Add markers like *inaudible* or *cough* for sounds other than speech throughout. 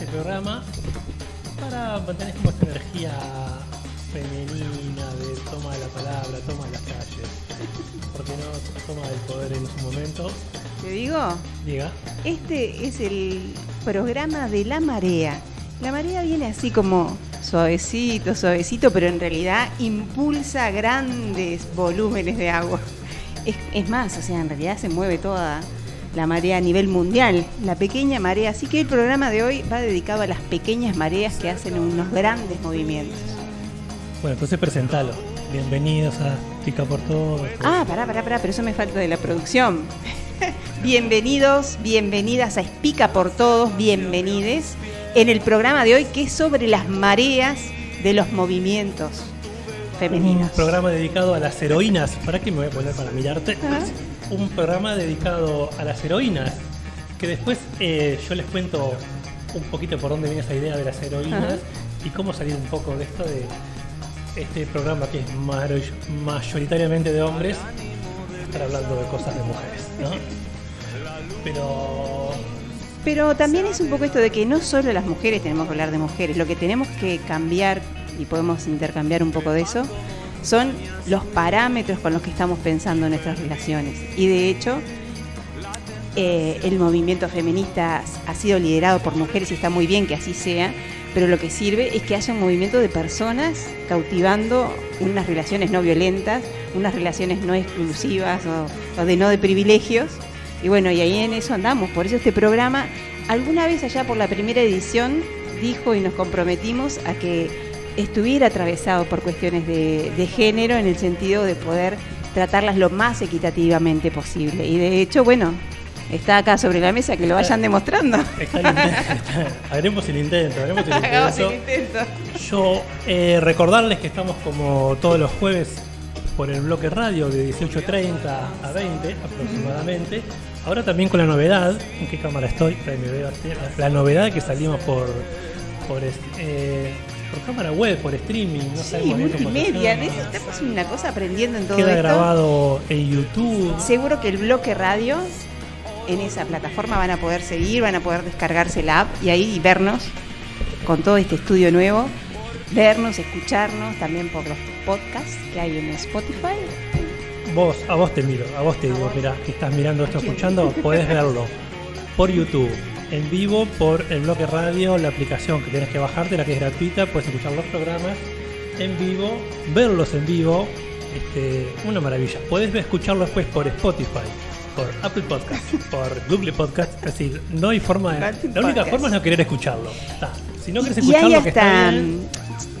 este programa, para mantener como esta energía femenina de toma de la palabra, toma de las calles, porque no toma del poder en su momento. ¿Te digo? Diga, Este es el programa de la marea. La marea viene así como suavecito, suavecito, pero en realidad impulsa grandes volúmenes de agua. Es, es más, o sea, en realidad se mueve toda la marea a nivel mundial, la pequeña marea. Así que el programa de hoy va dedicado a las pequeñas mareas que hacen unos grandes movimientos. bueno, entonces presentalo. Bienvenidos a Pica por Todo. Ah, pará, pará, pará, pero eso me falta de la producción. *laughs* Bienvenidos, bienvenidas a Espica por Todos, bienvenides en el programa de hoy que es sobre las mareas de los movimientos Un femeninos. programa dedicado a las heroínas. ¿Para qué me voy a poner para mirarte? Un programa dedicado a las heroínas. Que después eh, yo les cuento un poquito por dónde viene esa idea de las heroínas Ajá. y cómo salir un poco de esto de este programa que es mayoritariamente de hombres. Estar hablando de cosas de mujeres, ¿no? Pero Pero también es un poco esto de que no solo las mujeres tenemos que hablar de mujeres, lo que tenemos que cambiar, y podemos intercambiar un poco de eso, son los parámetros con los que estamos pensando en nuestras relaciones. Y de hecho, eh, el movimiento feminista ha sido liderado por mujeres y está muy bien que así sea, pero lo que sirve es que haya un movimiento de personas cautivando unas relaciones no violentas, unas relaciones no exclusivas o de no de privilegios. Y bueno, y ahí en eso andamos. Por eso este programa, alguna vez allá por la primera edición, dijo y nos comprometimos a que estuviera atravesado por cuestiones de, de género en el sentido de poder tratarlas lo más equitativamente posible. Y de hecho, bueno, está acá sobre la mesa que lo vayan demostrando. está el intento, *laughs* está- haremos el intento, haremos el Hagamos intento. el intento. Yo eh, recordarles que estamos como todos los jueves por el bloque radio de 18.30 a 20 aproximadamente. Ahora también con la novedad, ¿en qué cámara estoy? La, novedad que salimos por por, es- eh, por cámara web, por streaming, no Sí, sabemos bien cómo multimedia. llama. Necesitamos una cosa aprendiendo en todo Queda esto. grabado en YouTube. Seguro que el bloque radio en esa plataforma van a poder seguir, van a poder descargarse la app y ahí vernos con todo este estudio nuevo, vernos, escucharnos también por los podcasts que hay en Spotify. Vos, a vos te miro, a vos te digo, mira, que estás mirando esto, escuchando, podés verlo por YouTube, en vivo, por el bloque radio, la aplicación que tenés que bajarte, la que es gratuita, puedes escuchar los programas en vivo, verlos en vivo, este, una maravilla. Podés escucharlo después por Spotify, por Apple Podcast, *laughs* por Google Podcast, es decir, no hay forma de... La única forma es no querer escucharlo. Está. Si no Y hay escucharlo, que está bien,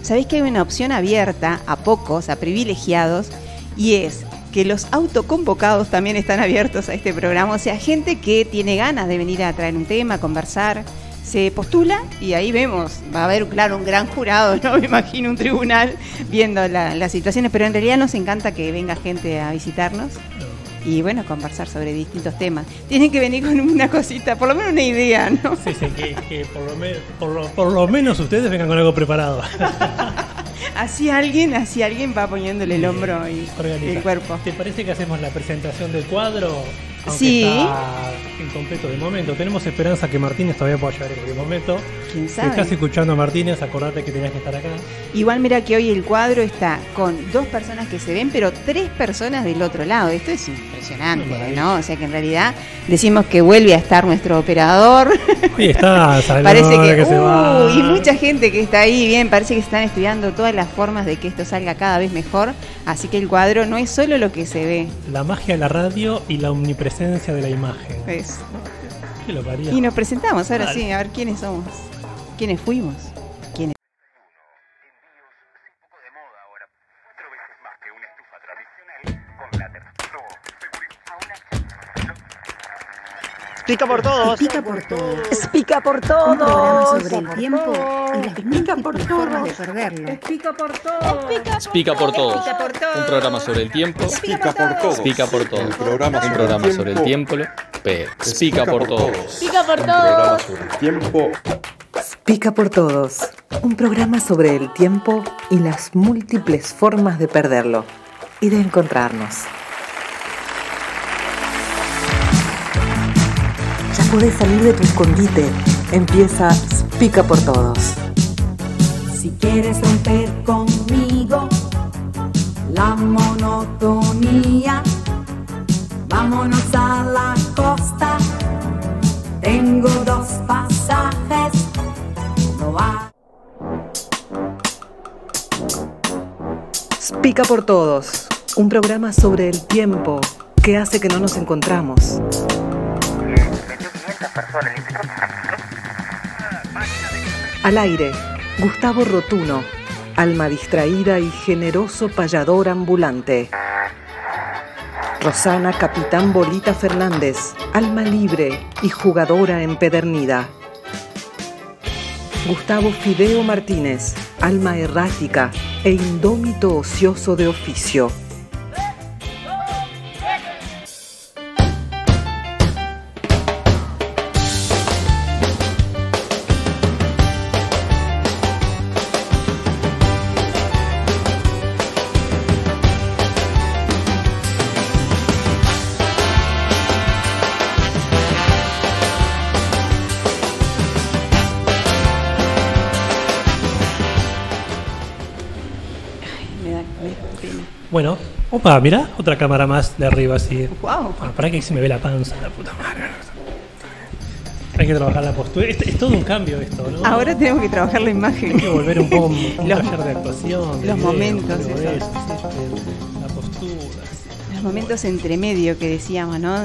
¿sabéis que hay una opción abierta a pocos, a privilegiados? Y es que los autoconvocados también están abiertos a este programa. O sea, gente que tiene ganas de venir a traer un tema, conversar, se postula y ahí vemos, va a haber, claro, un gran jurado, ¿no? *laughs* Me imagino un tribunal viendo la- las situaciones, pero en realidad nos encanta que venga gente a visitarnos y bueno, conversar sobre distintos temas. Tienen que venir con una cosita, por lo menos una idea, ¿no? Sí, sí, que, que por, lo me- por, lo, por lo menos ustedes vengan con algo preparado. *laughs* Así alguien, así alguien va poniéndole el hombro y Organiza. el cuerpo. ¿Te parece que hacemos la presentación del cuadro? Aunque Sí. está incompleto de momento. Tenemos esperanza que Martínez todavía pueda llegar en cualquier momento. ¿Quién sabe? estás escuchando a Martínez, acordate que tenías que estar acá. Igual mira que hoy el cuadro está con dos personas que se ven, pero tres personas del otro lado. Esto es impresionante. ¿no? O sea que en realidad decimos que vuelve a estar nuestro operador. Sí, está *laughs* parece que, que se va. uh, y mucha gente que está ahí, bien, parece que están estudiando todas las formas de que esto salga cada vez mejor. Así que el cuadro no es solo lo que se ve, La magia de la radio y la omnipresencia de la imagen. es-. Y nos presentamos ahora sí, a ver quiénes somos, quiénes fuimos, quiénes. poco de moda ahora. Cuatro veces más que una estufa tradicional con látex. No, Pica por todos. Pica por todos. Pica por Un programa todos. sobre el tiempo y las. Pica por todos. Pica por todos. Pica por todos. Un programa sobre el tiempo. Pica por todos. Pica por todos. Un programa sobre el tiempo. Pica por todos. Pica por Un programa todos. sobre el tiempo. Pica por Todos, un programa sobre el tiempo y las múltiples formas de perderlo y de encontrarnos. Ya podés salir de tu escondite. Empieza Pica por Todos. Si quieres romper conmigo la monotonía, vámonos a la costa. Tengo dos pasajes. Hay. Pica por Todos, un programa sobre el tiempo que hace que no nos encontramos. Al aire, Gustavo Rotuno, alma distraída y generoso payador ambulante. Rosana Capitán Bolita Fernández, alma libre y jugadora empedernida. Gustavo Fideo Martínez, alma errática e indómito ocioso de oficio. Opa, mirá, otra cámara más de arriba así. Wow. Ah, para que se me ve la panza, la puta madre. Hay que trabajar la postura. Es, es todo un cambio esto, ¿no? Ahora tenemos que trabajar la Hay que imagen. volver un poco a un, *laughs* Los- taller de actuación. de los video, momentos, eso. eso, sí, la postura. Los momentos entre medio que decíamos, ¿no?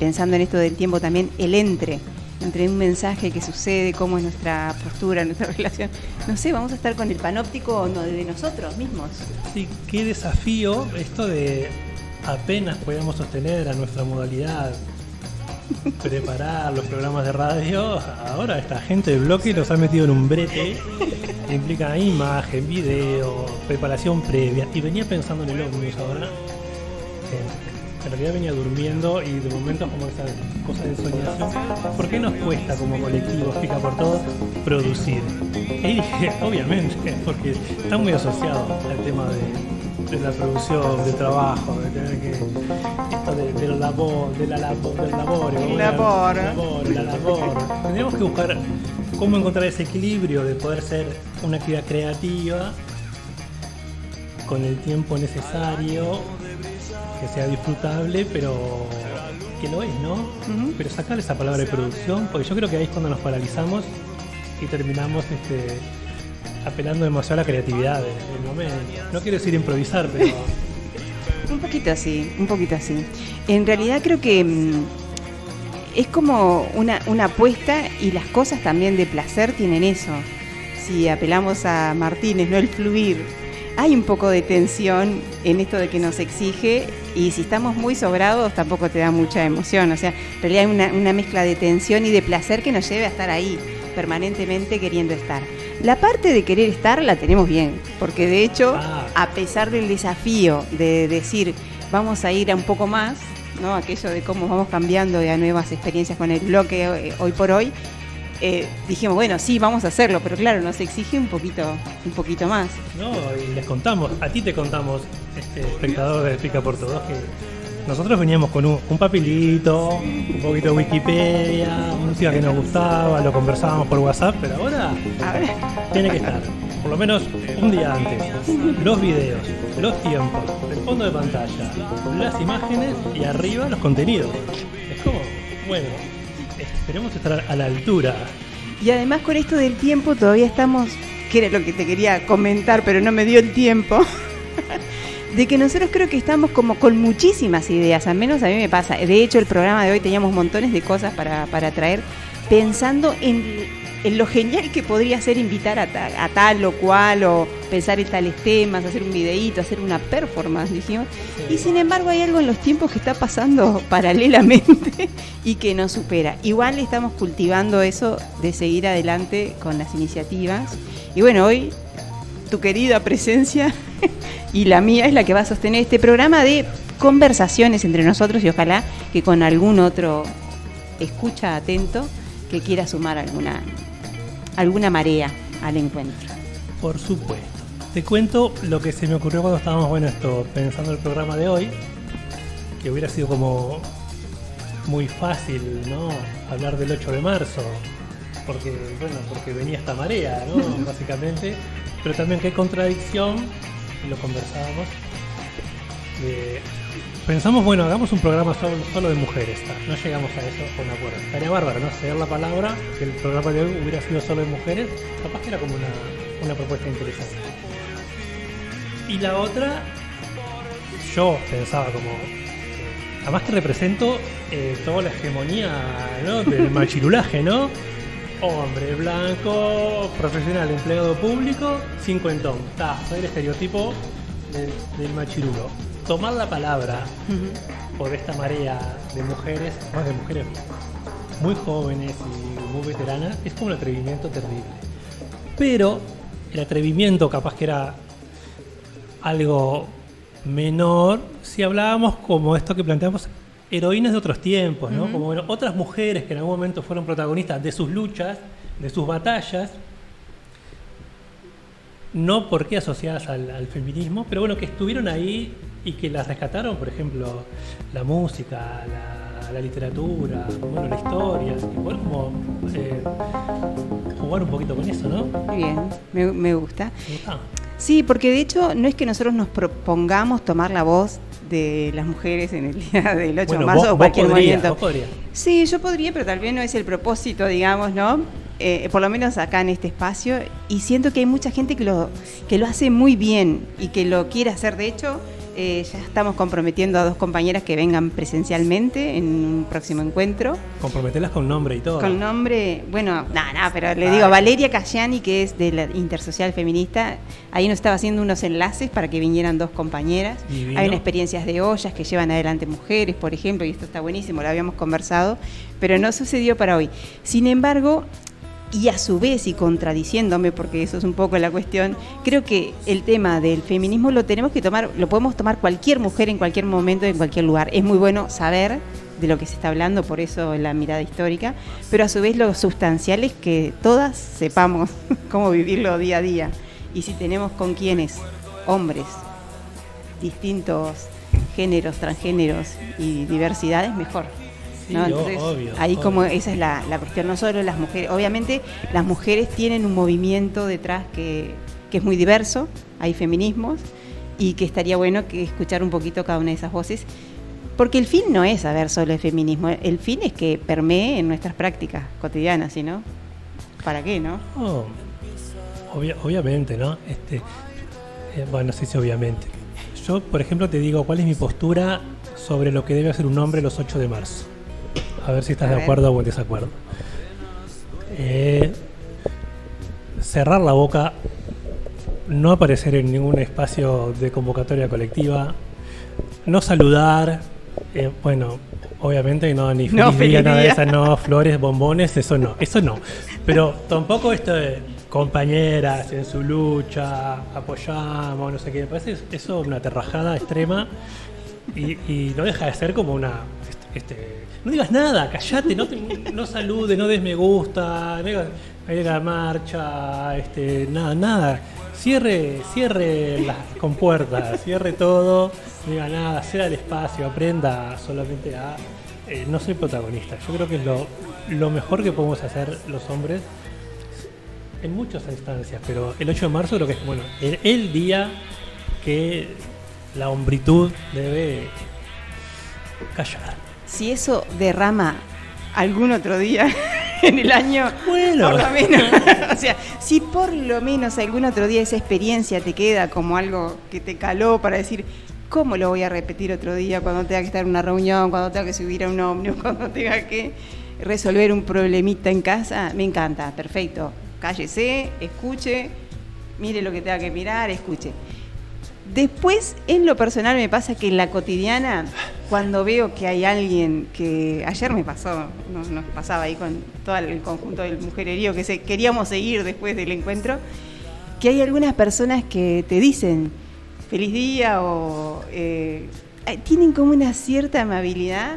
Pensando en esto del tiempo también, el entre. Entre un mensaje que sucede, cómo es nuestra postura, *laughs* nuestra relación. No sé, vamos a estar con el panóptico de nosotros mismos. Sí, qué desafío esto de apenas podamos sostener a nuestra modalidad preparar los programas de radio. Ahora esta gente de bloque los ha metido en un brete implica imagen, video, preparación previa. Y venía pensando en el ómnibus ahora. Realidad venía durmiendo y de momentos como esa cosa de ensoñación. ¿Por qué nos cuesta como colectivo, pica por todo, producir? Y dije, *laughs* obviamente, porque está muy asociado al tema de, de la producción, del trabajo, de tener que. esto de, del labor, de la labor, del labor, El labor. la labor, la labor. Tendríamos que buscar cómo encontrar ese equilibrio de poder ser una actividad creativa con el tiempo necesario, que sea disfrutable, pero que lo es, ¿no? Pero sacar esa palabra de producción, porque yo creo que ahí es cuando nos paralizamos y terminamos este, apelando demasiado a la creatividad del, momento. No quiero decir improvisar, pero *laughs* Un poquito así, un poquito así. En realidad creo que mm, es como una, una apuesta y las cosas también de placer tienen eso. Si apelamos a Martínez, no el fluir, hay un poco de tensión en esto de que nos exige y si estamos muy sobrados tampoco te da mucha emoción. O sea, en realidad hay una, una mezcla de tensión y de placer que nos lleve a estar ahí. permanentemente queriendo estar. La parte de querer estar la tenemos bien, porque de hecho, Ah. a pesar del desafío de decir vamos a ir a un poco más, ¿no? aquello de cómo vamos cambiando y a nuevas experiencias con el bloque eh, hoy por hoy, eh, dijimos, bueno, sí, vamos a hacerlo, pero claro, nos exige un poquito, un poquito más. No, y les contamos, a ti te contamos, este espectador de Pica por Todos, que nosotros veníamos con un, un papelito, un poquito de Wikipedia, música que nos gustaba, lo conversábamos por WhatsApp, pero ahora tiene que estar, por lo menos un día antes, los videos, los tiempos, el fondo de pantalla, las imágenes y arriba los contenidos. Es como, bueno, esperemos estar a la altura. Y además con esto del tiempo todavía estamos, que era lo que te quería comentar, pero no me dio el tiempo, *laughs* de que nosotros creo que estamos como con muchísimas ideas, al menos a mí me pasa. De hecho, el programa de hoy teníamos montones de cosas para, para traer, pensando en, en lo genial que podría ser invitar a, ta- a tal o cual, o pensar en tales temas, hacer un videíto, hacer una performance, dijimos. Y sin embargo hay algo en los tiempos que está pasando *laughs* paralelamente y que nos supera. Igual estamos cultivando eso de seguir adelante con las iniciativas. Y bueno, hoy tu querida presencia *laughs* y la mía es la que va a sostener este programa de conversaciones entre nosotros y ojalá que con algún otro escucha atento que quiera sumar alguna, alguna marea al encuentro. Por supuesto. Te cuento lo que se me ocurrió cuando estábamos, bueno, esto, pensando el programa de hoy, que hubiera sido como muy fácil, ¿no? Hablar del 8 de marzo, porque, bueno, porque venía esta marea, ¿no? *laughs* Básicamente. Pero también qué contradicción, lo conversábamos, de- Pensamos, bueno, hagamos un programa solo, solo de mujeres. ta, No llegamos a eso con acuerdo. Estaría bárbaro, ¿no? Ceder la palabra, que el programa de hoy hubiera sido solo de mujeres. Capaz que era como una, una propuesta interesante. Y la otra, yo pensaba como. Además que represento eh, toda la hegemonía ¿no? del *laughs* machirulaje, ¿no? Hombre blanco, profesional, empleado público, cincuentón. Ta, soy el estereotipo del, del machirulo. Tomar la palabra por esta marea de mujeres, más de mujeres muy jóvenes y muy veteranas, es como un atrevimiento terrible. Pero el atrevimiento capaz que era algo menor si hablábamos como esto que planteamos heroínas de otros tiempos, ¿no? Como bueno, otras mujeres que en algún momento fueron protagonistas de sus luchas, de sus batallas, no por qué asociadas al, al feminismo, pero bueno, que estuvieron ahí y que las rescataron, por ejemplo, la música, la, la literatura, bueno, la historia, y poder como eh, jugar un poquito con eso, ¿no? Muy bien, me, me gusta. Me gusta. Sí, porque de hecho no es que nosotros nos propongamos tomar la voz de las mujeres en el día del 8 Bueno, de marzo vos- o vos cualquier podrías, movimiento. vos podrías. Sí, yo podría, pero tal vez no es el propósito, digamos, ¿no? Eh, por lo menos acá en este espacio. Y siento que hay mucha gente que lo, que lo hace muy bien y que lo quiere hacer. De hecho, eh, ya estamos comprometiendo a dos compañeras que vengan presencialmente en un próximo encuentro. Comprometerlas con nombre y todo. Con nombre, bueno, nada, nada, pero le Ah, digo, sí. Valeria Cayani, que es de la Intersocial Feminista, ahí nos estaba haciendo unos enlaces para que vinieran dos compañeras. Divino. Hay unas experiencias de ollas que llevan adelante mujeres, por ejemplo, y esto está buenísimo, lo habíamos conversado, pero no sucedió para hoy. Sin embargo, y a su vez, y contradiciéndome, porque eso es un poco la cuestión, creo que el tema del feminismo lo tenemos que tomar, lo podemos tomar cualquier mujer en cualquier momento, en cualquier lugar. Es muy bueno saber de lo que se está hablando, por eso la mirada histórica, pero a su vez lo sustancial es que todas sepamos *laughs* cómo vivirlo día a día. Y si tenemos con quienes, hombres, distintos géneros, transgéneros y diversidades, mejor. Sí, ¿no? Entonces, obvio, ahí obvio. como esa es la, la cuestión, no solo las mujeres, obviamente las mujeres tienen un movimiento detrás que, que es muy diverso, hay feminismos, y que estaría bueno que escuchar un poquito cada una de esas voces, porque el fin no es saber solo el feminismo, el fin es que permee en nuestras prácticas cotidianas, ¿sí no? ¿Para qué, no? Oh, obvia- obviamente, ¿no? Este, eh, bueno, no sé si obviamente. Yo, por ejemplo, te digo cuál es mi postura sobre lo que debe hacer un hombre los 8 de marzo. A ver si estás A de ver. acuerdo o en desacuerdo. Eh, cerrar la boca, no aparecer en ningún espacio de convocatoria colectiva, no saludar, eh, bueno, Obviamente no, ni feliz, No, día, nada de esas, no, flores, bombones, eso no, eso no. Pero tampoco esto de compañeras en su lucha, apoyamos, no sé qué, me parece eso una terrajada extrema y, y no deja de ser como una... Este, no digas nada, callate, no, te, no saludes, no des me gusta, no digas, la marcha, este, nada, nada. Cierre, cierre las compuertas, cierre todo, no diga nada, cierra el espacio, aprenda solamente a eh, no ser protagonista. Yo creo que es lo, lo mejor que podemos hacer los hombres en muchas instancias, pero el 8 de marzo creo que es bueno, el, el día que la hombritud debe callar. Si eso derrama algún otro día *laughs* en el año, Bueno. por lo menos, *laughs* o sea, si por lo menos algún otro día esa experiencia te queda como algo que te caló para decir, ¿cómo lo voy a repetir otro día cuando tenga que estar en una reunión, cuando tenga que subir a un ómnibus, *laughs* cuando tenga que resolver un problemita en casa? Me encanta, perfecto. Cállese, escuche, mire lo que tenga que mirar, escuche. Después, en lo personal, me pasa que en la cotidiana, cuando veo que hay alguien que ayer me pasó, nos, nos pasaba ahí con todo el conjunto del mujererío que se, queríamos seguir después del encuentro, que hay algunas personas que te dicen feliz día o eh, tienen como una cierta amabilidad.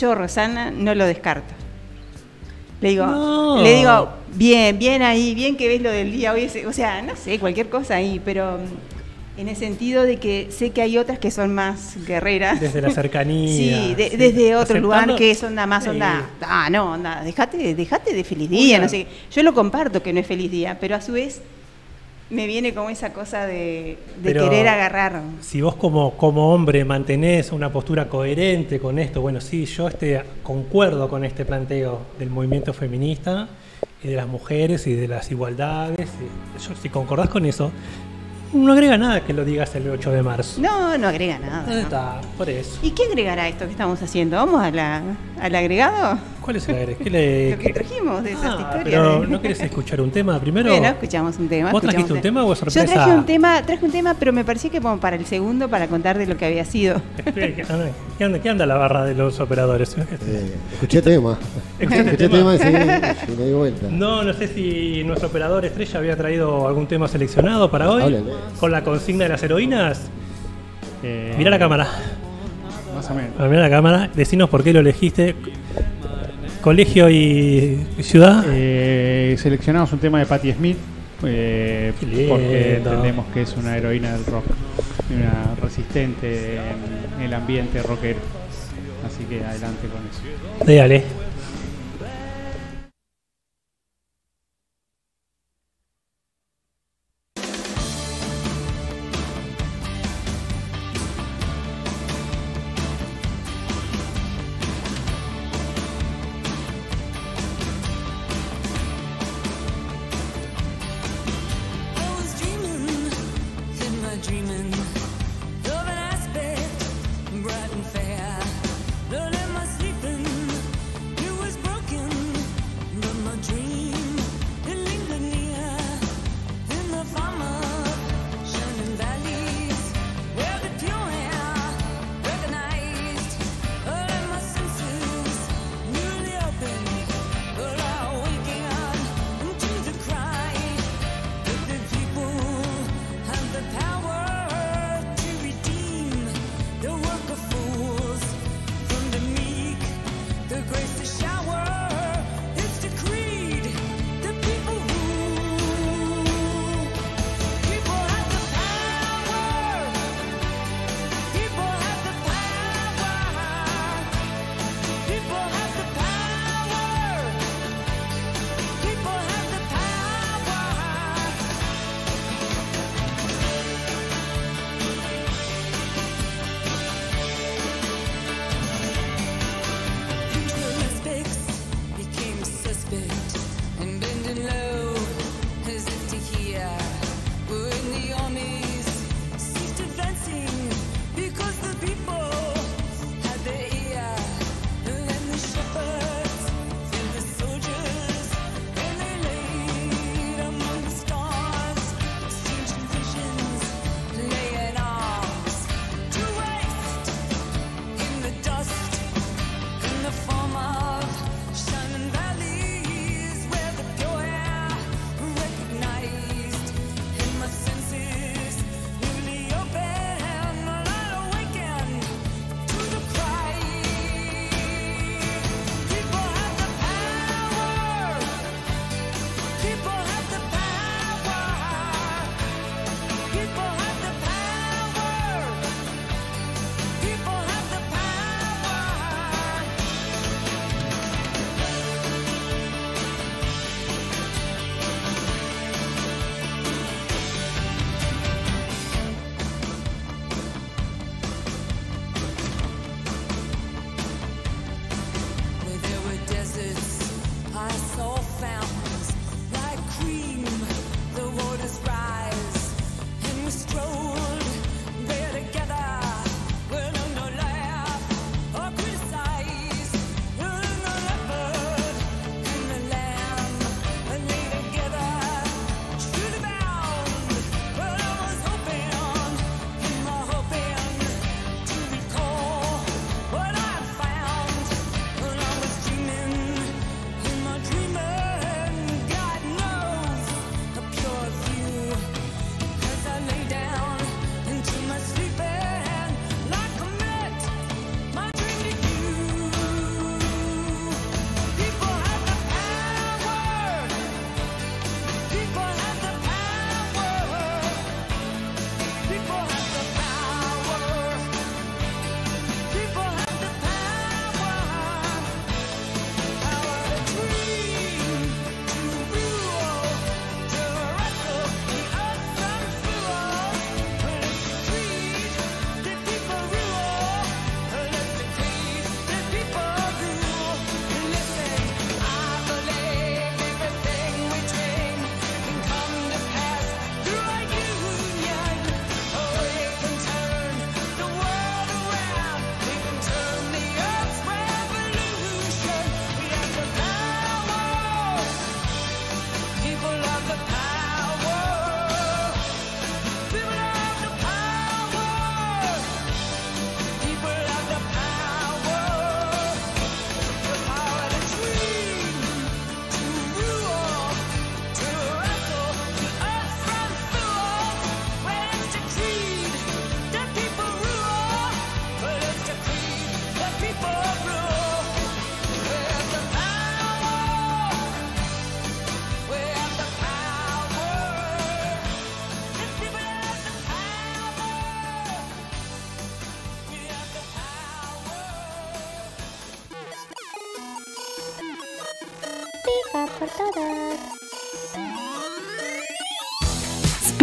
Yo, Rosana, no lo descarto. Le digo, No. le digo, bien, bien ahí, bien que ves lo del día hoy, o sea, no sé, cualquier cosa ahí, pero en el sentido de que sé que hay otras que son más guerreras. Desde la cercanía. *laughs* Sí, de- sí. desde otro Aceptando- lugar que es onda más onda. Ah, no, onda, dejate, dejate de feliz día, Una- no sé. Yo lo comparto que no es feliz día, pero a su vez me viene como esa cosa de, querer agarrar. Si vos como, como hombre mantenés una postura coherente con esto, bueno, sí, yo este, concuerdo con este planteo del movimiento feminista y de las mujeres y de las igualdades. y- yo, si concordás con eso, no agrega nada que lo digas el 8 de marzo. No, no agrega nada. Ahí ¿no? está, por eso. ¿Y qué agregará esto que estamos haciendo? ¿Vamos a la, al agregado? ¿Cuál es el agregado? ¿Qué *laughs* le- Lo que trajimos de esas Ah, historias. pero ¿no querés escuchar un tema primero? Bueno, escuchamos un tema. ¿Vos trajiste un tema o es sorpresa? Yo traje un tema, traje un tema, pero me parecía que como para el segundo, para contar de lo que había sido. ¿Qué anda, qué la barra de los operadores? Eh, escuché tema. ¿Escuchaste escuché tema? tema y me di vuelta. No, no sé si nuestro operador estrella había traído algún tema seleccionado para hoy. Háblale. Con la consigna de las heroínas. Eh, Mira la cámara. Más o menos. Mira la cámara. Decinos por qué lo elegiste. Colegio y ciudad. Eh, seleccionamos un tema de Patti Smith eh, porque entendemos que es una heroína del rock, una resistente en el ambiente rockero. Así que adelante con eso. Déjale.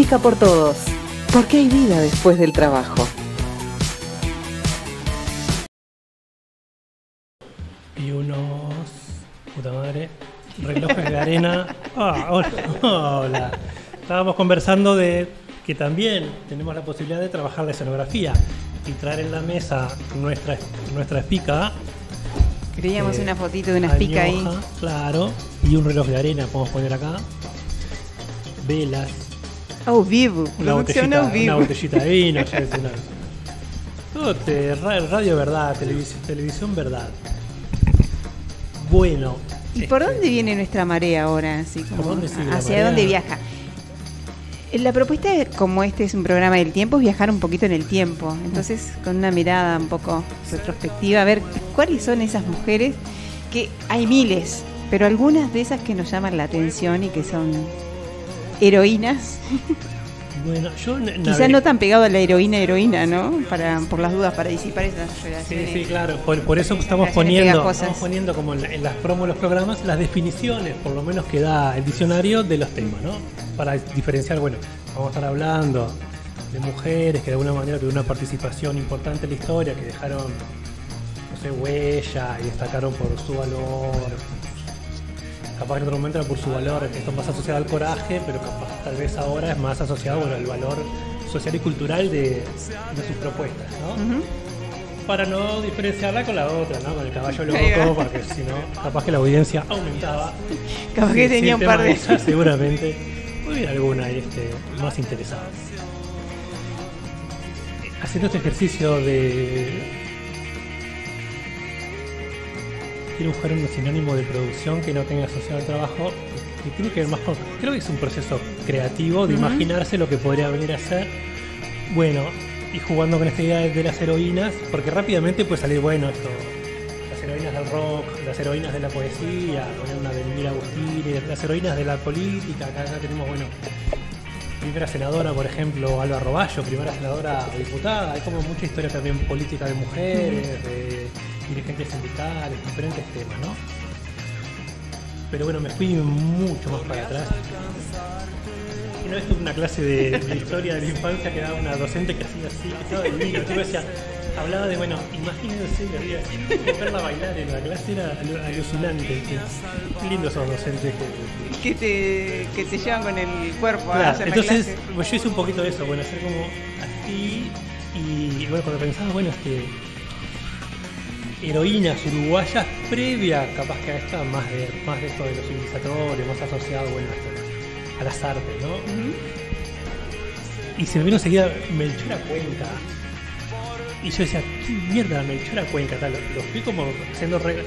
Por todos, porque hay vida después del trabajo. Y unos. puta madre. Relojes de arena. *laughs* Ah, hola, hola. Estábamos conversando de que también tenemos la posibilidad de trabajar la escenografía y traer en la mesa nuestra, nuestra espica. Creíamos eh, una fotito de una espica ahí. Claro. Y un reloj de arena, podemos poner acá. Velas. Au vivo. Una botellita, au vivo. una botellita de vino. *laughs* Todo te- ra- radio verdad, televisión, televisión verdad. Bueno. ¿Y por este, dónde viene nuestra marea ahora? Así como, ¿Por dónde sigue ¿Hacia dónde viaja? Eh, La propuesta, es, como este es un programa del tiempo, es viajar un poquito en el tiempo. Entonces, con una mirada un poco retrospectiva, a ver cuáles son esas mujeres que hay miles, pero algunas de esas que nos llaman la atención y que son heroínas. Bueno, yo Quizás no tan pegado a la heroína heroína, ¿no? Para, por las dudas, para disipar esas Sí, relaciones. sí, claro. Por, por eso estamos poniendo, estamos poniendo como en, la- en las promos de los programas las definiciones, por lo menos que da el diccionario de los temas, ¿no? Para diferenciar, bueno, vamos a estar hablando de mujeres que de alguna manera tuvieron una participación importante en la historia, que dejaron, no sé, huella y destacaron por su valor. Capaz que en otro momento era por su valor, esto más asociado al coraje, pero capaz tal vez ahora es más asociado bueno, al valor social y cultural de, de sus propuestas, ¿no? Para no diferenciarla con la otra, ¿no? Con el caballo loco, porque si no, capaz que la audiencia aumentaba. Capaz que tenía un par de- esa, *laughs* seguramente hubiera alguna este, más interesada. Haciendo este ejercicio de. Quiero buscar un sinónimo de producción que no tenga asociado al trabajo, que tiene que ver más con. Creo que es un proceso creativo de imaginarse lo que podría venir a ser. Bueno, y jugando con esta idea de, las heroínas, porque rápidamente puede salir, bueno, esto, las heroínas del rock, las heroínas de la poesía, poner una de Mira Agustínez, las heroínas de la política, acá, acá tenemos, bueno, primera senadora, por ejemplo, Alba Roballo, primera senadora diputada, hay como mucha historia también política de mujeres, de dirigentes sindicales, diferentes temas, ¿no? Pero bueno, me fui mucho más para atrás. Una vez tuve una clase de, de historia de la infancia que daba una docente que hacía así, que estaba divino. Yo decía, hablaba de, bueno, imagínense la vida verla bailar en la clase era alu- alucinante. Qué, lindos esos docentes que, que te, que te llevan con el cuerpo a la entonces clase. pues yo hice un poquito de eso, bueno, hacer como así y bueno, cuando pensaba, bueno, este heroínas uruguayas previa capaz que a esta, más de, más de esto de los civilizadores, más asociado, bueno, a, las artes, ¿no? Y se me vino enseguida Melchora Cuenca. Y yo decía, ¿qué mierda Melchora Cuenca? Tal, lo, lo fui como haciendo re-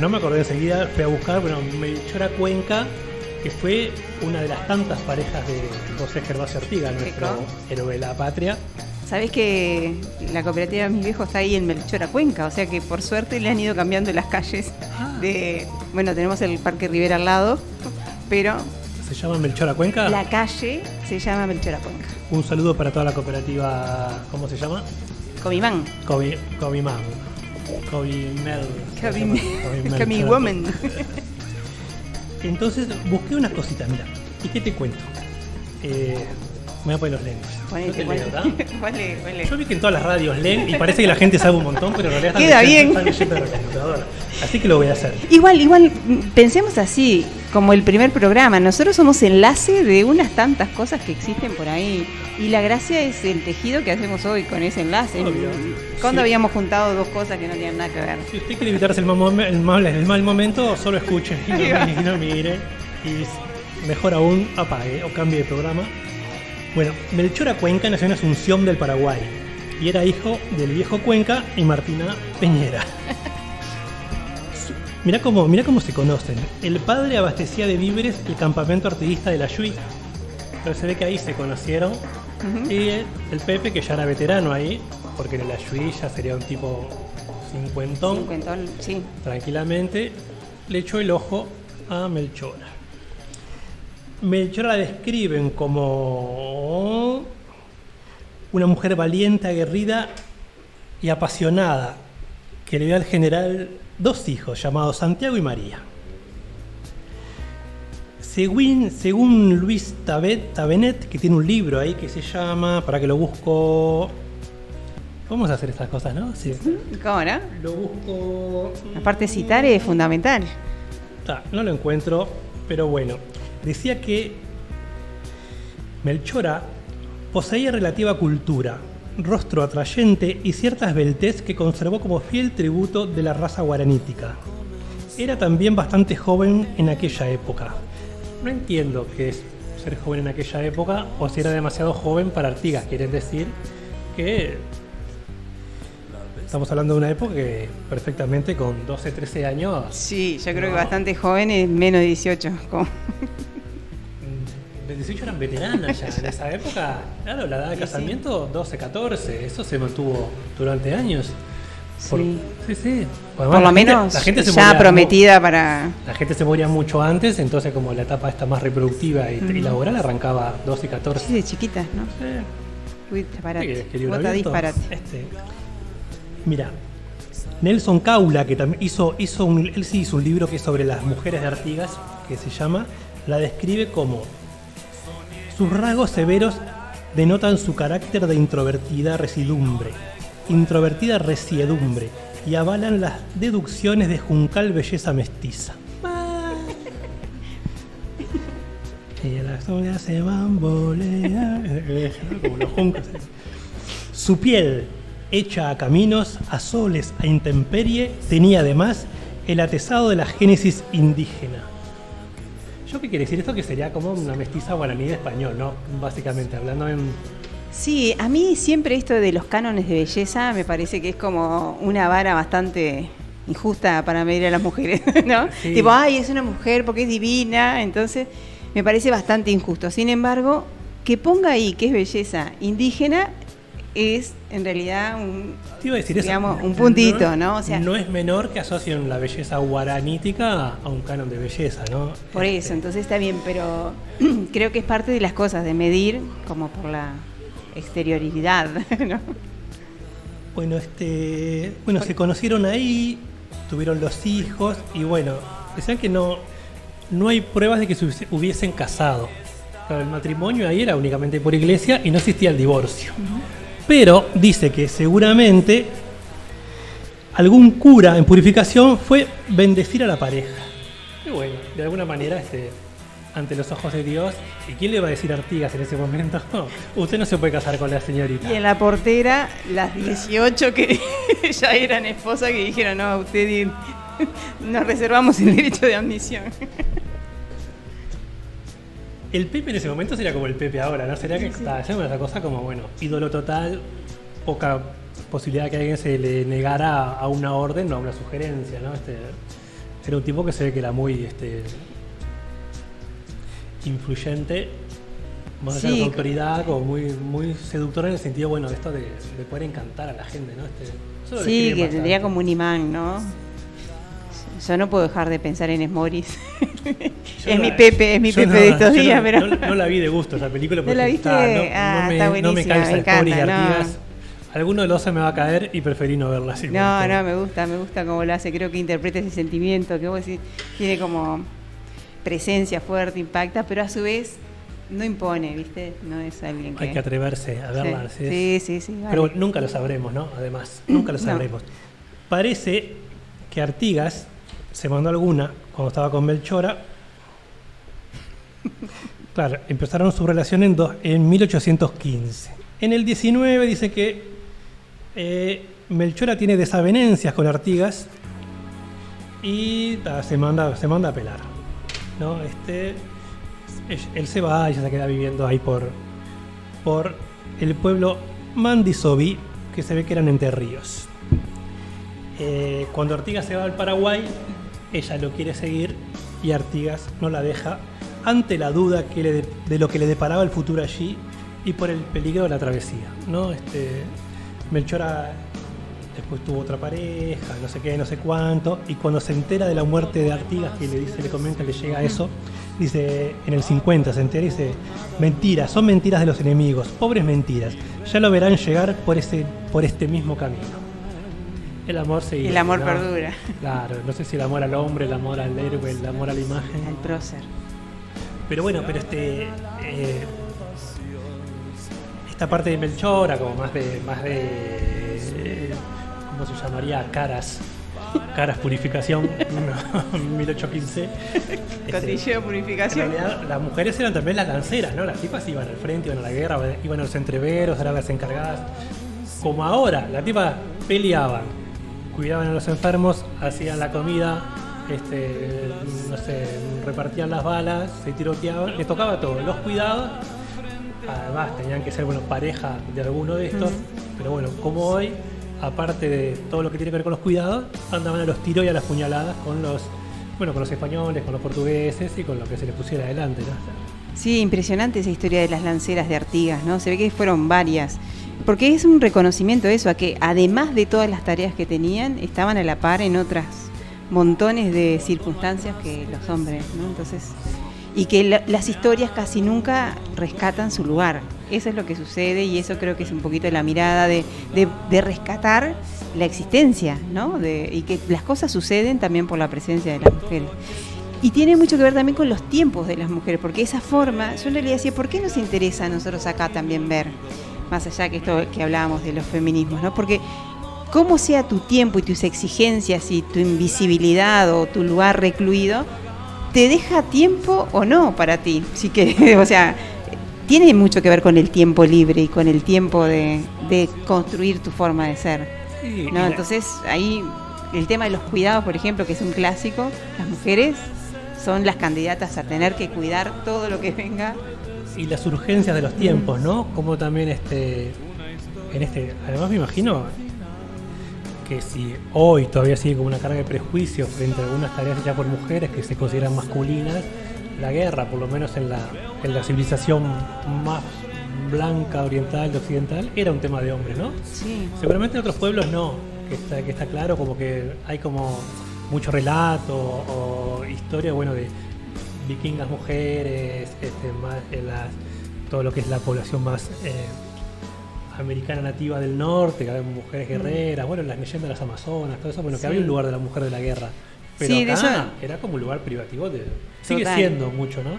No me acordé enseguida, fui a buscar, bueno, Melchora Cuenca, que fue una de las tantas parejas de José Gervasio Ortiga, nuestro héroe de la patria. Sabés que la cooperativa de mis viejos está ahí en Melchora Cuenca, o sea que por suerte le han ido cambiando las calles. Ah. De, bueno, tenemos el Parque Rivera al lado, pero ¿Se llama Melchora Cuenca? la calle se llama Melchora Cuenca. Un saludo para toda la cooperativa, ¿cómo se llama? Comimán. Comi- Cobimel. Comi Woman. Entonces busqué unas cositas, mira. ¿Y qué te cuento? Eh, me voy a poner los. Ponete, Yo te ponete. leo, ¿tá? *laughs* Ponle, ponle. Yo vi que en todas las radios leen y parece que la gente sabe un montón, pero en realidad están Queda leyendo- bien. están leyendo de la computadora. Así que lo voy a hacer. Igual, igual, pensemos así, como el primer programa, nosotros somos enlace de unas tantas cosas que existen por ahí. Y la gracia es el tejido que hacemos hoy con ese enlace. Obvio. Cuando Sí. habíamos juntado dos cosas que no tienen nada que ver. Si usted quiere evitarse el mal, el mal, el mal momento, solo escuche y no, *laughs* y no mire. Y mejor aún, apague o cambie de programa. Bueno, Melchora Cuenca nació en Asunción del Paraguay y era hijo del viejo Cuenca y Martina Peñera. *laughs* Mirá cómo, mirá cómo se conocen. El padre abastecía de víveres el campamento artiguista de la Yui. Entonces se ve que ahí se conocieron. Y el, el Pepe, que ya era veterano ahí, porque en la Yui ya sería un tipo cincuentón, Cincuentón, sí. tranquilamente, le echó el ojo a Melchora. Melchora la describen como una mujer valiente, aguerrida y apasionada, que le dio al general dos hijos llamados Santiago y María. Según, según Luis Tabet, Tabenet, que tiene un libro ahí que se llama, para que lo busco... Vamos a hacer estas cosas, ¿no? Sí. ¿Cómo no? Lo busco... Aparte citar es fundamental. Ah, no lo encuentro, pero bueno. Decía que Melchora poseía relativa cultura, rostro atrayente y cierta esbeltez que conservó como fiel tributo de la raza guaranítica. Era también bastante joven en aquella época. No entiendo qué es ser joven en aquella época o si era demasiado joven para Artigas. Quieren decir que estamos hablando de una época que perfectamente con 12, 13 años Sí, yo creo que bastante joven es menos de 18. como- De 18 eran veteranas ya. En esa época, claro, la edad de Sí, casamiento, 12, 14. Eso se mantuvo durante años. Por- Sí. sí, sí. Por lo la gente- menos la gente se ya moría prometida para... La gente se moría mucho antes, entonces como la etapa esta más reproductiva y, y laboral arrancaba 12 y 14. Sí, de chiquitas, ¿no? Sí. Uy, ¿Qué disparate. abierto? disparate. Este. Mira, Nelson Caula, que también hizo, hizo un, él sí hizo un libro que es sobre las mujeres de Artigas, que se llama, la describe como sus rasgos severos denotan su carácter de introvertida residumbre, introvertida resiedumbre, y avalan las deducciones de juncal belleza mestiza. Y las uñas se bambolean, como los juncos. Su piel, hecha a caminos, a soles, a intemperie, tenía además el atesado de la génesis indígena. ¿Yo qué quiere decir esto? Que sería como una mestiza guaraní de español, ¿no? Básicamente, hablando en... Sí, a mí siempre esto de los cánones de belleza me parece que es como una vara bastante injusta para medir a las mujeres, *laughs* ¿no? Sí. Tipo, ay, es una mujer porque es divina, entonces me parece bastante injusto. Sin embargo, que ponga ahí que es belleza indígena es en realidad un, Te iba a decir eso. digamos, un puntito, ¿no? O sea, no es menor que asocien la belleza guaranítica a un canon de belleza, ¿no? por eso, entonces está bien, pero *clears throat* creo que es parte de las cosas de medir como por la exterioridad, *laughs* ¿no? Bueno, este, bueno, se conocieron ahí, tuvieron los hijos y bueno, decían que no, no hay pruebas de que se hubiese- hubiesen casado. El matrimonio ahí era únicamente por iglesia y no existía el divorcio. Pero dice que seguramente algún cura en purificación fue bendecir a la pareja. Y bueno, de alguna manera, este, ante los ojos de Dios, ¿y quién le va a decir a Artigas en ese momento? No, *laughs* usted no se puede casar con la señorita. Y en la portera, las 18 que *laughs* ya eran esposas que dijeron, no, usted *laughs* nos reservamos el derecho de admisión. El Pepe en ese momento sería como el Pepe ahora, ¿no? Sería que está haciendo cosa como, bueno, ídolo total, poca posibilidad de que alguien se le negara a una orden o a una sugerencia, ¿no? Este, era un tipo que se ve que era muy este, influyente, más allá Sí. autoridad, como muy, muy seductor en el sentido, bueno, de esto de, de poder encantar a la gente, ¿no? Este, Sí, que tendría como un imán, ¿no? Yo no puedo dejar de pensar en Esmoris. *laughs* Es no mi la- Pepe, es mi Pepe no- de estos días, no, pero... no- la vi de gusto esa película *laughs* ¿No porque la viste? está- no, Ah, me, está no me buenísima, calza me encanta. Artigas. Alguno de los se me va a caer y preferí no verla así. No, no, me gusta, me gusta cómo lo hace. Creo que interpreta ese sentimiento que vos decís, tiene como presencia fuerte, impacta, pero a su vez no impone, ¿viste? No es alguien que... Hay que atreverse a verla. Sí, sí, sí, sí, vale. Pero nunca lo sabremos, ¿no? Además, nunca lo sabremos. Parece que Artigas se mandó alguna cuando estaba con Melchora. Claro, empezaron su relación en, dos- en 1815. En el 19 dice que eh, Melchora tiene desavenencias con Artigas y se, manda, se manda a pelar. ¿no? Este, él, se va, ella se queda viviendo ahí por, por el pueblo Mandisoví, que se ve que eran Entre Ríos. Eh, cuando Artigas se va al Paraguay, ella lo quiere seguir y Artigas no la deja ante la duda de lo que le deparaba el futuro allí y por el peligro de la travesía. ¿no? Este, Melchora después tuvo otra pareja, no sé qué, no sé cuánto, y cuando se entera de la muerte de Artigas, que le dice, le comenta, le llega eso, dice, en el 50 se entera y dice, mentiras, son mentiras de los enemigos, pobres mentiras, ya lo verán llegar por, ese, por este mismo camino. El amor se El amor perdura. Claro, no sé si el amor al hombre, el amor al héroe, el amor a la imagen. Al prócer. Pero bueno, pero este. eh, esta parte de Melchora, como más de. más de. eh, ¿Cómo se llamaría? Caras. Caras Purificación, 1815. *laughs* Cotilleo En purificación. realidad, las mujeres eran también las lanceras, ¿no? Las tipas iban al frente, iban a la guerra, iban a los entreveros, eran las encargadas. Como ahora, las tipas peleaban, cuidaban a los enfermos, hacían la comida, este, no sé, repartían las balas, se tiroteaban, les tocaba todo, los cuidados. Además, tenían que ser bueno, pareja de alguno de estos, pero bueno, como hoy, aparte de todo lo que tiene que ver con los cuidados, andaban a los tiros y a las puñaladas con los, bueno, con los españoles, con los portugueses y con lo que se les pusiera adelante, ¿no? Sí, impresionante esa historia de las lanceras de Artigas, ¿no? Se ve que fueron varias. Porque es un reconocimiento eso, a que además de todas las tareas que tenían, estaban a la par en otras montones de circunstancias que los hombres, ¿no? Entonces, y que la- las historias casi nunca rescatan su lugar. Eso es lo que sucede y eso creo que es un poquito la mirada de, de- rescatar la existencia, ¿no? Y que las cosas suceden también por la presencia de las mujeres. Y tiene mucho que ver también con los tiempos de las mujeres, porque esa forma, yo en realidad decía, ¿por qué nos interesa a nosotros acá también ver, más allá que esto que hablábamos de los feminismos, ¿no? Porque cómo sea tu tiempo y tus exigencias y tu invisibilidad o tu lugar recluido, te deja tiempo o no para ti, si que, *laughs* o sea, tiene mucho que ver con el tiempo libre y con el tiempo de, de construir tu forma de ser. ¿no? Entonces ahí el tema de los cuidados, por ejemplo, que es un clásico, las mujeres son las candidatas a tener que cuidar todo lo que venga. Y las urgencias de los tiempos, ¿no? Como también este en este, además me imagino que si hoy todavía sigue como una carga de prejuicios frente a algunas tareas hechas por mujeres que se consideran masculinas, la guerra, por lo menos en la, en la civilización más blanca, oriental, occidental, era un tema de hombres, ¿no? Sí. Seguramente en otros pueblos no, que está, que está claro como que hay como mucho relato o historia, bueno, de vikingas mujeres, este, más las, todo lo que es la población más eh, americana nativa del norte, que había mujeres guerreras, bueno, las leyendas de las amazonas, todo eso, bueno, que había un lugar de la mujer de la guerra. Pero Sí, de acá eso- era como un lugar privativo de... Sigue Total. siendo mucho, ¿no?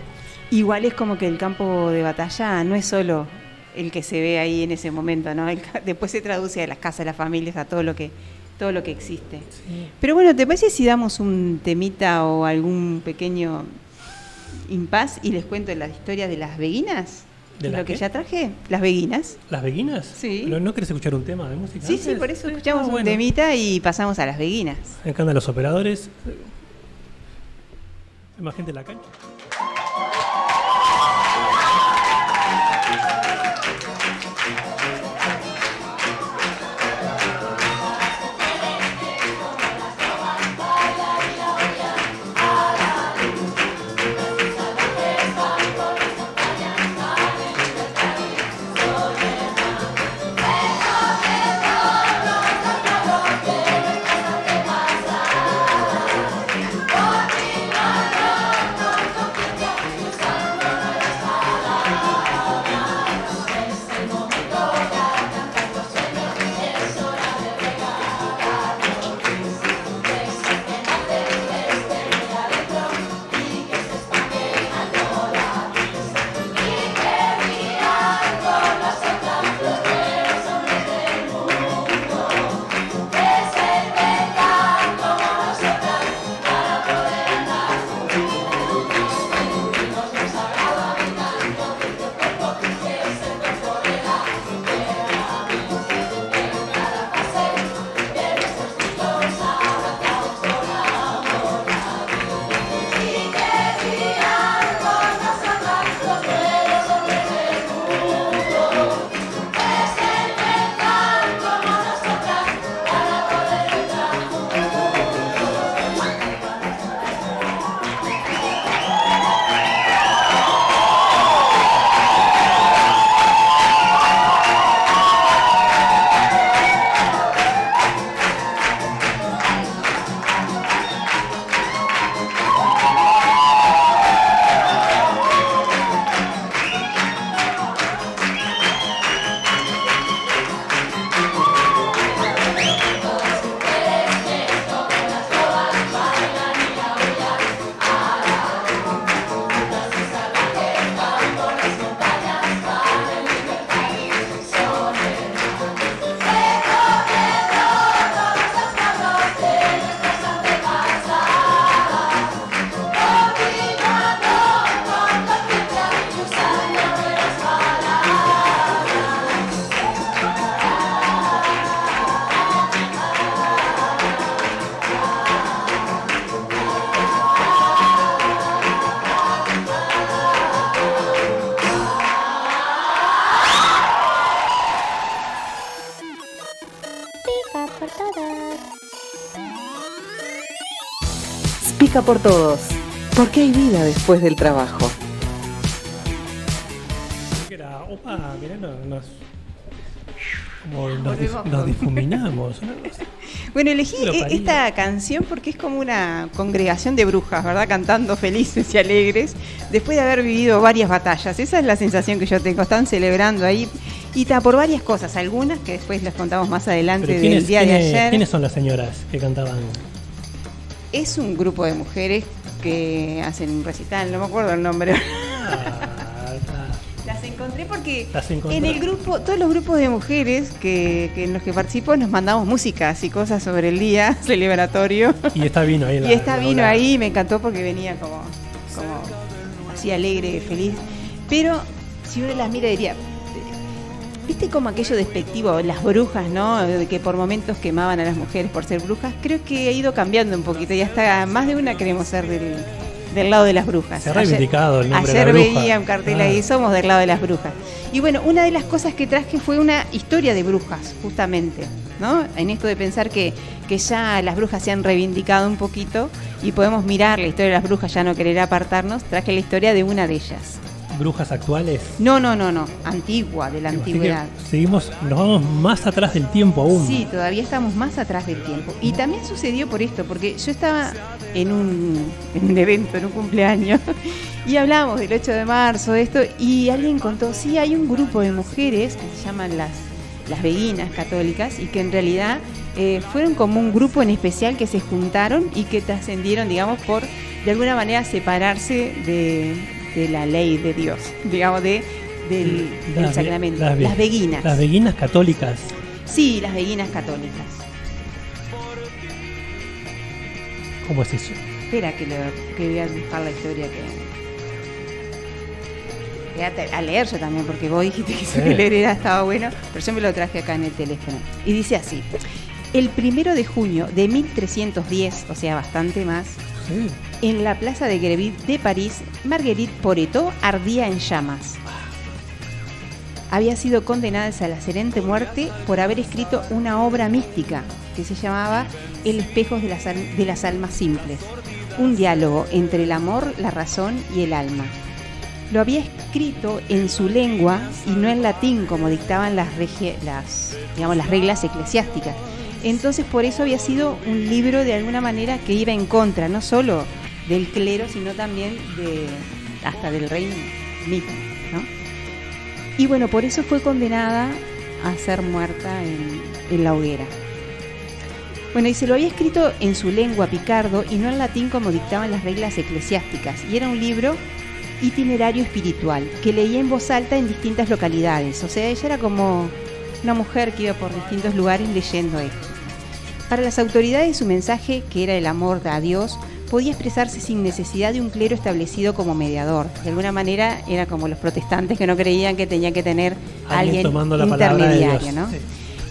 Igual es como que el campo de batalla no es solo el que se ve ahí en ese momento, ¿no? El después se traduce a las casas, a las familias, a todo lo que todo lo que existe. Pero bueno, ¿te parece si damos un temita o algún pequeño impas y les cuento la historia de las beguinas? ¿De ¿Es las lo que ya traje? ¿Las beguinas? ¿Las beguinas? Sí. ¿No, no querés escuchar un tema de música? Sí, sí, por eso escuchamos Ah, un temita y pasamos a las beguinas. Acá andan los operadores. Hay más gente en la cancha. Por todos, porque hay vida después del trabajo. Que era, opa, mirá, no- nos, como nos, Volvemos dif- nos con- difuminamos. *laughs* Bueno, elegí Lo e- esta canción porque es como una congregación de brujas, ¿verdad? Cantando felices y alegres después de haber vivido varias batallas. Esa es la sensación que yo tengo. Están celebrando ahí y ta, por varias cosas, algunas que después les contamos más adelante Pero del ¿quiénes, día de quiénes- ayer. quiénes son las señoras que cantaban? Es un grupo de mujeres que hacen un recital, no me acuerdo el nombre. Ah, *laughs* Las encontré porque Las en el grupo, todos los grupos de mujeres que, que en los que participo nos mandamos músicas y cosas sobre el día *laughs* celebratorio. y está vino ahí. la- Y la vino ola. ahí me encantó porque venía como, como así alegre, feliz. Pero si uno las mira diría, ¿viste como aquello despectivo, las brujas, ¿no? Que por momentos quemaban a las mujeres por ser brujas. Creo que ha ido cambiando un poquito y hasta más de una queremos ser del, del lado de las brujas. Se ha reivindicado el nombre de ayer la bruja. veía un cartel Ah. ahí, somos del lado de las brujas. Y bueno, una de las cosas que traje fue una historia de brujas, justamente, ¿no? En esto de pensar que, que ya las brujas se han reivindicado un poquito y podemos mirar la historia de las brujas, ya no querer apartarnos, traje la historia de una de ellas. Brujas actuales. No, no, no, no, antigua, de la Así antigüedad. seguimos, nos vamos más atrás del tiempo aún. Sí, todavía estamos más atrás del tiempo. Y también sucedió por esto, porque yo estaba en un, en un evento, en un cumpleaños, *laughs* y hablábamos del 8 de marzo, de esto, y alguien contó, sí, hay un grupo de mujeres que se llaman las, las beguinas católicas, y que en realidad eh, fueron como un grupo en especial que se juntaron y que trascendieron, digamos, por de alguna manera separarse de, de la ley de Dios, digamos, de, del, Las sacramento. las las beguinas. Las beguinas católicas. Sí, las beguinas católicas. ¿Cómo es eso? Espera que, lo, que voy a buscar la historia que... A, leer yo también, porque vos dijiste que leer era, estaba bueno, pero yo me lo traje acá en el teléfono. Y dice así, el primero de junio de 1310, o sea, bastante más, Sí. En la plaza de Greville de París, Marguerite Poreto ardía en llamas. Había sido condenada a la serente muerte por haber escrito una obra mística que se llamaba El espejo de las, almas simples, un diálogo entre el amor, la razón y el alma. Lo había escrito en su lengua y no en latín como dictaban las, las reglas eclesiásticas. Entonces por eso había sido un libro de alguna manera que iba en contra, no solo del clero, sino también de hasta del rey mismo. ¿no? Y bueno, por eso fue condenada a ser muerta en, en la hoguera. Bueno, y se lo había escrito en su lengua picardo y no en latín como dictaban las reglas eclesiásticas. Y era un libro itinerario espiritual que leía en voz alta en distintas localidades. O sea, ella era como una mujer que iba por distintos lugares leyendo esto. Para las autoridades su mensaje, que era el amor a Dios, podía expresarse sin necesidad de un clero establecido como mediador. De alguna manera era como los protestantes que no creían que tenía que tener Alguien alguien tomando la intermediario. ¿no? Sí.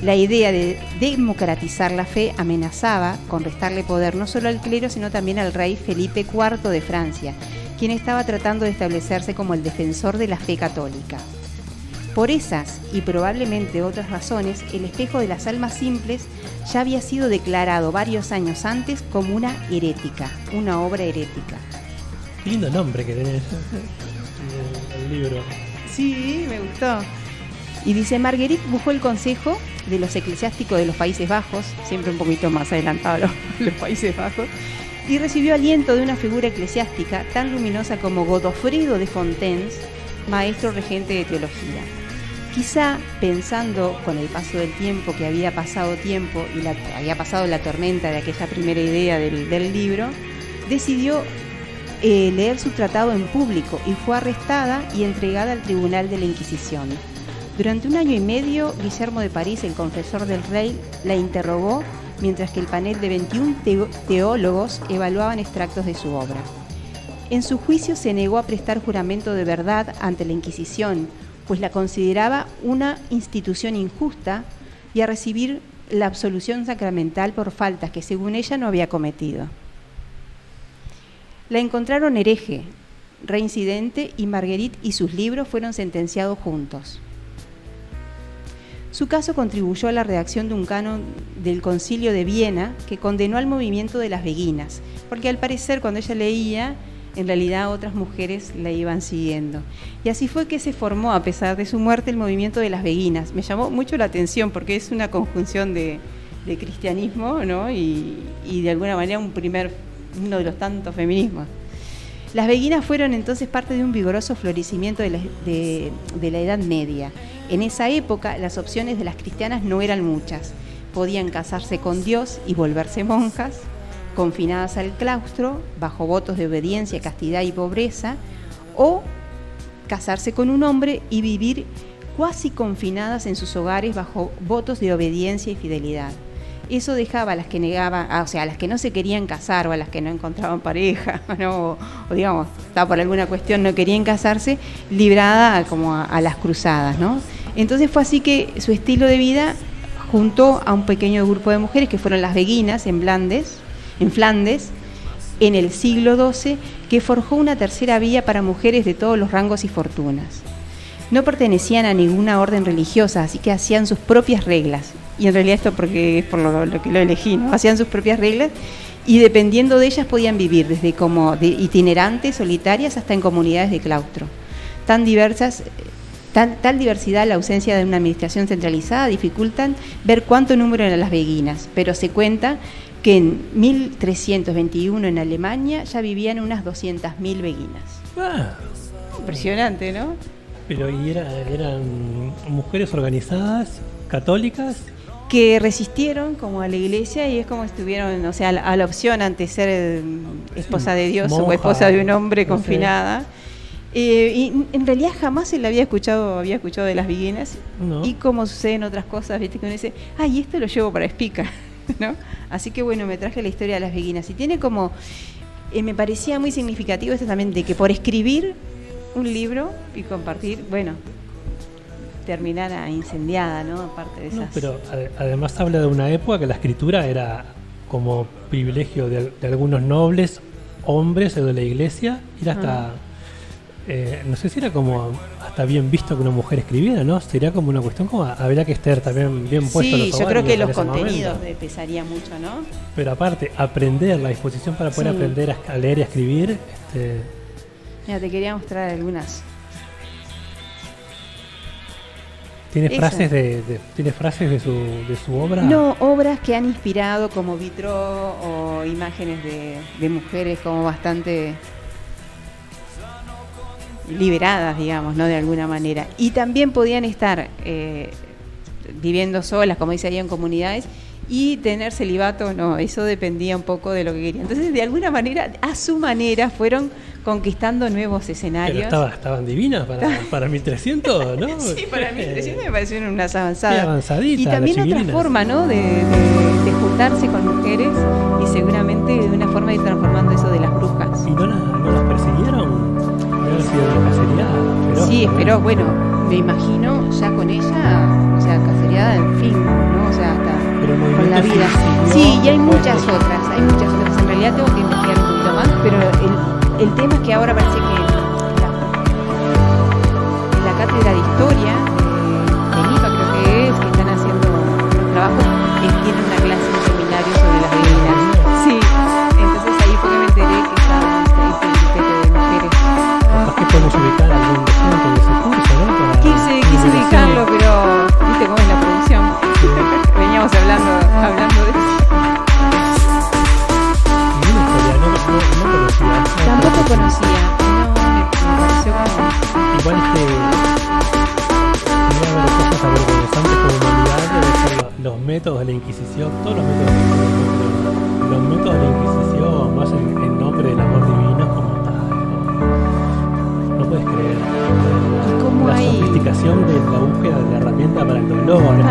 La idea de democratizar la fe amenazaba con restarle poder no solo al clero, sino también al rey Felipe IV de Francia, quien estaba tratando de establecerse como el defensor de la fe católica. Por esas y probablemente otras razones, el espejo de las almas simples ya había sido declarado varios años antes como una herética, una obra herética. Qué lindo nombre que tenés. El, el libro. Sí, me gustó. Y dice, Marguerite buscó el consejo de los eclesiásticos de los Países Bajos, siempre un poquito más adelantado los, *laughs* los Países Bajos, y recibió aliento de una figura eclesiástica tan luminosa como Godofredo de Fontaines, maestro regente de teología. Quizá pensando con el paso del tiempo que había pasado tiempo y la- había pasado la tormenta de aquella primera idea del, libro, decidió eh, leer su tratado en público y fue arrestada y entregada al tribunal de la Inquisición. Durante un año y medio, Guillermo de París, el confesor del rey, la interrogó mientras que el panel de 21 teo- teólogos evaluaban extractos de su obra. En su juicio se negó a prestar juramento de verdad ante la Inquisición, pues la consideraba una institución injusta y a recibir la absolución sacramental por faltas que según ella no había cometido. La encontraron hereje, reincidente y Marguerite y sus libros fueron sentenciados juntos. Su caso contribuyó a la redacción de un canon del Concilio de Viena que condenó al movimiento de las beguinas, porque al parecer cuando ella leía, en realidad otras mujeres la iban siguiendo. Y así fue que se formó, a pesar de su muerte, el movimiento de las beguinas. Me llamó mucho la atención porque es una conjunción de, cristianismo ¿no? y, y de alguna manera un primer, uno de los tantos feminismos. Las beguinas fueron entonces parte de un vigoroso florecimiento de la Edad Media. En esa época las opciones de las cristianas no eran muchas. Podían casarse con Dios y volverse monjas, confinadas al claustro, bajo votos de obediencia, castidad y pobreza, o casarse con un hombre y vivir cuasi confinadas en sus hogares bajo votos de obediencia y fidelidad. Eso dejaba a las que negaban, ah, o sea, a las que no se querían casar o a las que no encontraban pareja, *laughs* ¿no? o, digamos, está por alguna cuestión no querían casarse, librada como a, las cruzadas, ¿no? Entonces fue así que su estilo de vida juntó a un pequeño grupo de mujeres que fueron las beguinas en Flandes, en Flandes, en el siglo XII, que forjó una tercera vía para mujeres de todos los rangos y fortunas. No pertenecían a ninguna orden religiosa, así que hacían sus propias reglas. Y en realidad esto porque es por lo, lo que lo elegí, ¿no? Hacían sus propias reglas y dependiendo de ellas podían vivir desde como de itinerantes, solitarias, hasta en comunidades de claustro. Tan diversas, tal diversidad, la ausencia de una administración centralizada dificultan ver cuánto número eran las beguinas, pero se cuenta que en 1321 en Alemania ya vivían unas 200.000 beguinas. Ah, Impresionante, ¿no? pero ¿y era- eran mujeres organizadas, católicas? que resistieron como a la iglesia y es como estuvieron, o sea, a la, la opción ante ser eh, esposa de Dios o monja, esposa de un hombre no sé. confinada. Eh, y en realidad jamás se le había escuchado, había escuchado de las beguinas No. y como sucede en otras cosas, viste que uno dice, ay, esto lo llevo para Espica, *laughs* ¿no? Así que bueno, me traje la historia de las beguinas y tiene como, eh, me parecía muy significativo esto también de que por escribir un libro y compartir, bueno, terminara incendiada, ¿no? Aparte de esas. No, pero ade- además habla de una época que la escritura era como privilegio de, de algunos nobles, hombres de la iglesia, y era hasta, Ah. Eh, no sé si era como hasta bien visto que una mujer escribiera, ¿no? Sería como una cuestión como habría que estar también bien puesto Sí, los yo creo que los contenidos de- pesaría mucho, ¿no? Pero aparte, aprender, la disposición para poder Sí. aprender a, a leer y a escribir, este, Mira, te quería mostrar algunas. ¿tiene frases de, de- tiene frases de su, de su obra? No, obras que han inspirado como vitro o imágenes de, de mujeres como bastante liberadas, digamos, ¿no? De alguna manera. Y también podían estar eh, viviendo solas, como dice ahí, en comunidades, y tener celibato, no, eso dependía un poco de lo que querían. Entonces, de alguna manera, a su manera, fueron conquistando nuevos Pero escenarios. estaba, estaban divinas para, para 1300, ¿no? *laughs* Sí, para mí, Eh, 300 me parecieron unas avanzadas. y también otra forma, ¿no? De, de- de juntarse con mujeres y seguramente de una forma de ir transformando eso de las brujas. ¿Y no, la- no las? Cacería feroz, Sí, pero bueno, me imagino ya con ella, o sea, cacería en fin, ¿no? O sea, hasta con la vida. Sí, y hay muchas otras, hay muchas otras. En realidad tengo que investigar un poquito más, pero el, el tema es que ahora parece que la, en la cátedra de historia de, de NIPA creo que es, que están haciendo los trabajos, eh, tienen una clase, un seminario sobre las beguinas. Podemos ubicar algún docente de ese curso, ¿no? Para Quise, quise ubicarlo, pero viste cómo es la producción. *laughs* Veníamos hablando, hablando de eso. Y una historia, no, no, no conocía. Tampoco conocía. No, me, pareció como. Igual este. Debe haber cosas avergonzantes como humanidad, debe ser lo- los métodos de la Inquisición, todos los métodos de la Inquisición, los métodos de la Inquisición, más en, en nombre del amor divino, como puedes creer. ¿Y cómo la hay- sofisticación de la búsqueda de la herramienta para el dolor, es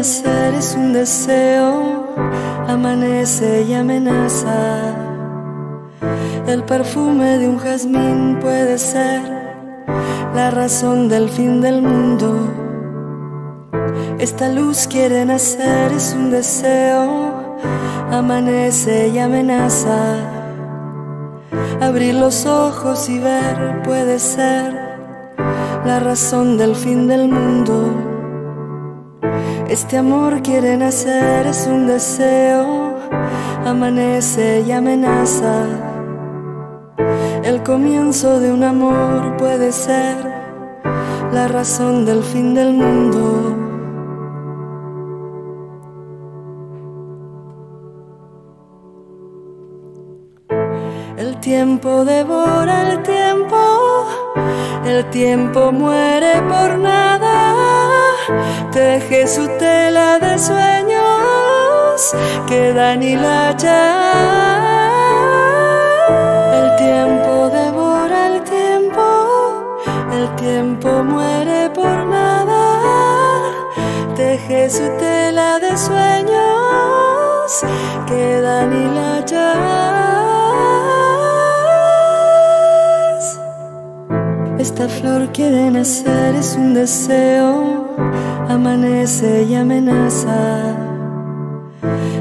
nacer, es un deseo, amanece y amenaza. El perfume de un jazmín puede ser la razón del fin del mundo. Esta luz quiere nacer, es un deseo, amanece y amenaza. Abrir los ojos y ver puede ser la razón del fin del mundo. Este amor quiere nacer, es un deseo, amanece y amenaza. El comienzo de un amor puede ser la razón del fin del mundo. El tiempo devora el tiempo, el tiempo muere por nada, teje su tela de sueños, quedan hilachas. El tiempo devora el tiempo, el tiempo muere por nada, teje su tela de sueños, quedan hilachas. Esta flor quiere nacer, es un deseo, amanece y amenaza.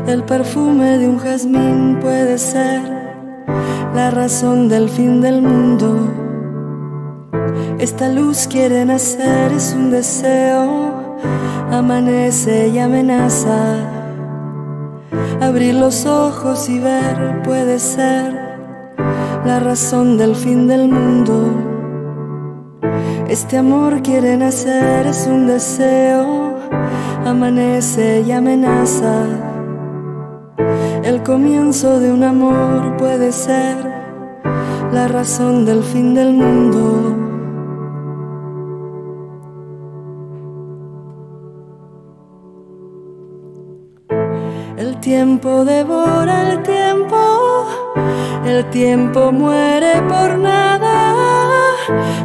El perfume de un jazmín puede ser la razón del fin del mundo. Esta luz quiere nacer, es un deseo, amanece y amenaza. Abrir los ojos y ver puede ser la razón del fin del mundo. Este amor quiere nacer, es un deseo, amanece y amenaza. El comienzo de un amor puede ser la razón del fin del mundo. El tiempo devora el tiempo, el tiempo muere por nada,